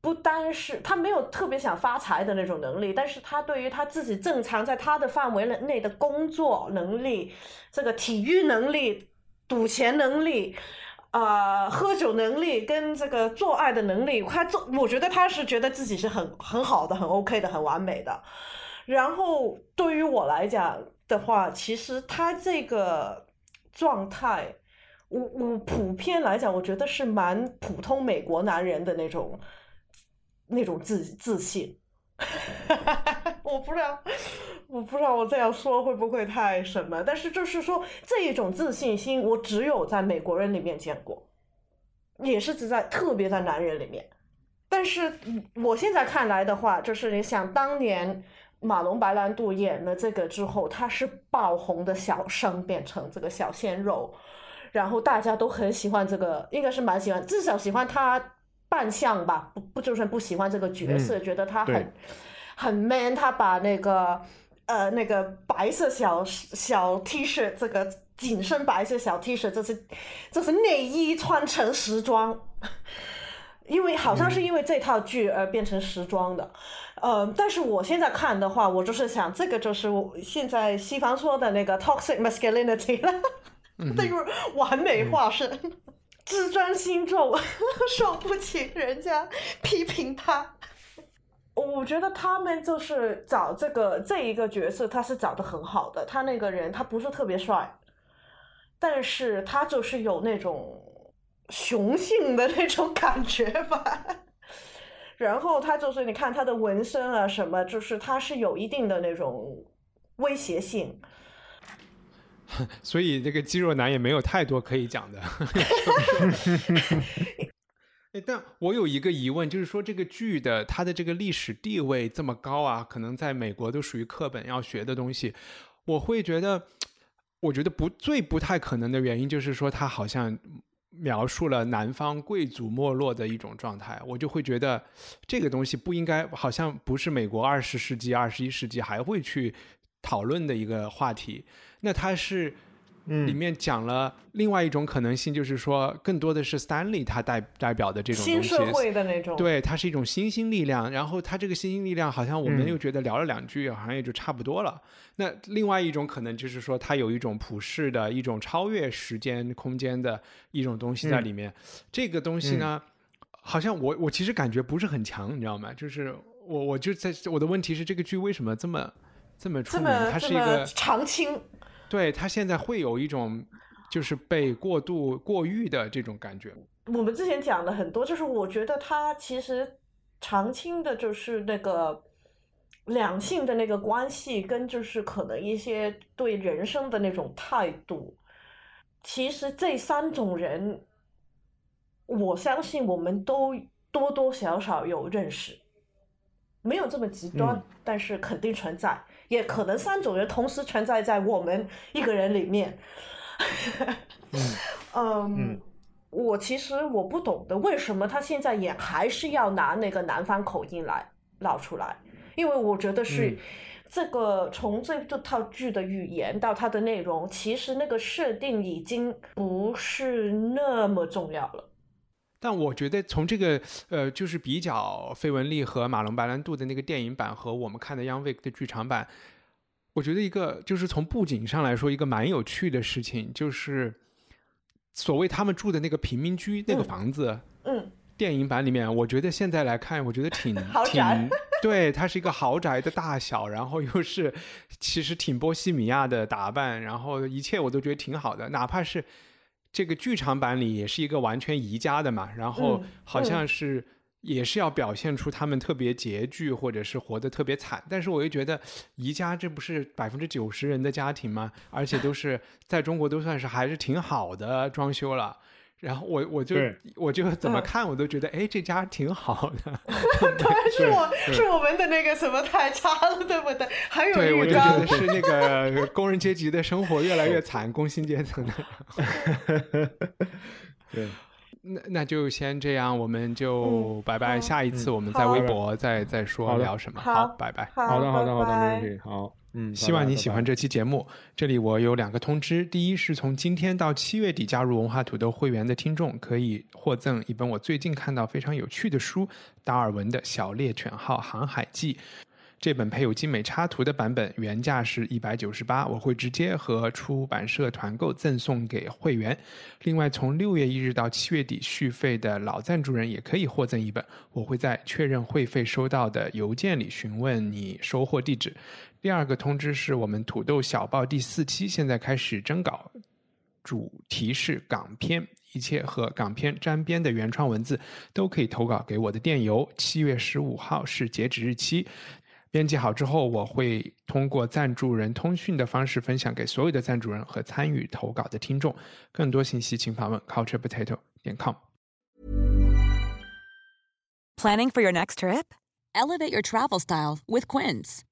不单是他没有特别想发财的那种能力，但是他对于他自己正常在他的范围内的工作能力、这个体育能力、赌钱能力、啊喝酒能力跟这个做爱的能力，他做我觉得他是觉得自己是很很好的、很 OK 的、很完美的。然后对于我来讲的话，其实他这个。状态，我我普遍来讲，我觉得是蛮普通美国男人的那种那种自自信。我不知道，我不知道我这样说会不会太什么，但是就是说这一种自信心，我只有在美国人里面见过，也是只在特别在男人里面。但是我现在看来的话，就是你想当年。马龙白兰度演了这个之后，他是爆红的小生，变成这个小鲜肉，然后大家都很喜欢这个，应该是蛮喜欢，至少喜欢他扮相吧，不不就是不喜欢这个角色，觉得他很很 man，他把那个呃那个白色小小 T 恤，这个紧身白色小 T 恤，这是这是内衣穿成时装，因为好像是因为这套剧而变成时装的。呃，但是我现在看的话，我就是想，这个就是我现在西方说的那个 toxic masculinity 了，那个 完美化身，自尊心重，受不起人家批评他。我觉得他们就是找这个这一个角色，他是找的很好的。他那个人他不是特别帅，但是他就是有那种雄性的那种感觉吧。然后他就是，你看他的纹身啊什么，就是他是有一定的那种威胁性。所以这个肌肉男也没有太多可以讲的。但我有一个疑问，就是说这个剧的它的这个历史地位这么高啊，可能在美国都属于课本要学的东西。我会觉得，我觉得不最不太可能的原因就是说，它好像描述了南方贵族没落的一种状态，我就会觉得这个东西不应该，好像不是美国二十世纪、二十一世纪还会去讨论的一个话题。那它是。里面讲了另外一种可能性，就是说更多的是 Stanley 他代代表的这种新社会的那种，对，它是一种新兴力量。然后它这个新兴力量，好像我们又觉得聊了两句，好像也就差不多了。那另外一种可能就是说，它有一种普世的一种超越时间空间的一种东西在里面。这个东西呢，好像我我其实感觉不是很强，你知道吗？就是我我就在我的问题是，这个剧为什么这么这么出名？它是一个长青。对他现在会有一种就是被过度过誉的这种感觉。我们之前讲了很多，就是我觉得他其实常青的就是那个两性的那个关系，跟就是可能一些对人生的那种态度。其实这三种人，我相信我们都多多少少有认识，没有这么极端，但是肯定存在。也可能三种人同时存在在我们一个人里面。嗯，我其实我不懂得为什么他现在也还是要拿那个南方口音来捞出来，因为我觉得是这个从这这套剧的语言到它的内容，其实那个设定已经不是那么重要了。但我觉得从这个呃，就是比较费雯丽和马龙白兰度的那个电影版和我们看的 Young Vic 的剧场版，我觉得一个就是从布景上来说，一个蛮有趣的事情，就是所谓他们住的那个平民居那个房子，嗯，电影版里面，我觉得现在来看，我觉得挺 挺对，它是一个豪宅的大小，然后又是其实挺波西米亚的打扮，然后一切我都觉得挺好的，哪怕是。这个剧场版里也是一个完全宜家的嘛，然后好像是也是要表现出他们特别拮据或者是活得特别惨，但是我又觉得宜家这不是百分之九十人的家庭吗？而且都是 在中国都算是还是挺好的装修了。然后我我就我就怎么看我都觉得哎这家挺好的，对，是我是我们的那个什么太差了，对不对？还有对，我就觉得是那个工人阶级的生活越来越惨，工薪阶层的。对，那那就先这样，我们就拜拜。下一次我们在微博再再说聊什么。好，拜拜。好的，好的，好的，没问题。好。嗯，希望你喜欢这期节目。这里我有两个通知：第一是从今天到七月底加入文化土豆会员的听众，可以获赠一本我最近看到非常有趣的书——达尔文的《小猎犬号航海记》。这本配有精美插图的版本原价是一百九十八，我会直接和出版社团购赠送给会员。另外，从六月一日到七月底续费的老赞助人也可以获赠一本，我会在确认会费收到的邮件里询问你收货地址。第二个通知是我们土豆小报第四期现在开始征稿，主题是港片，一切和港片沾边的原创文字都可以投稿给我的电邮。七月十五号是截止日期。编辑好之后，我会通过赞助人通讯的方式分享给所有的赞助人和参与投稿的听众。更多信息请访问 culturepotato 点 com。Planning for your next trip? Elevate your travel style with Quince.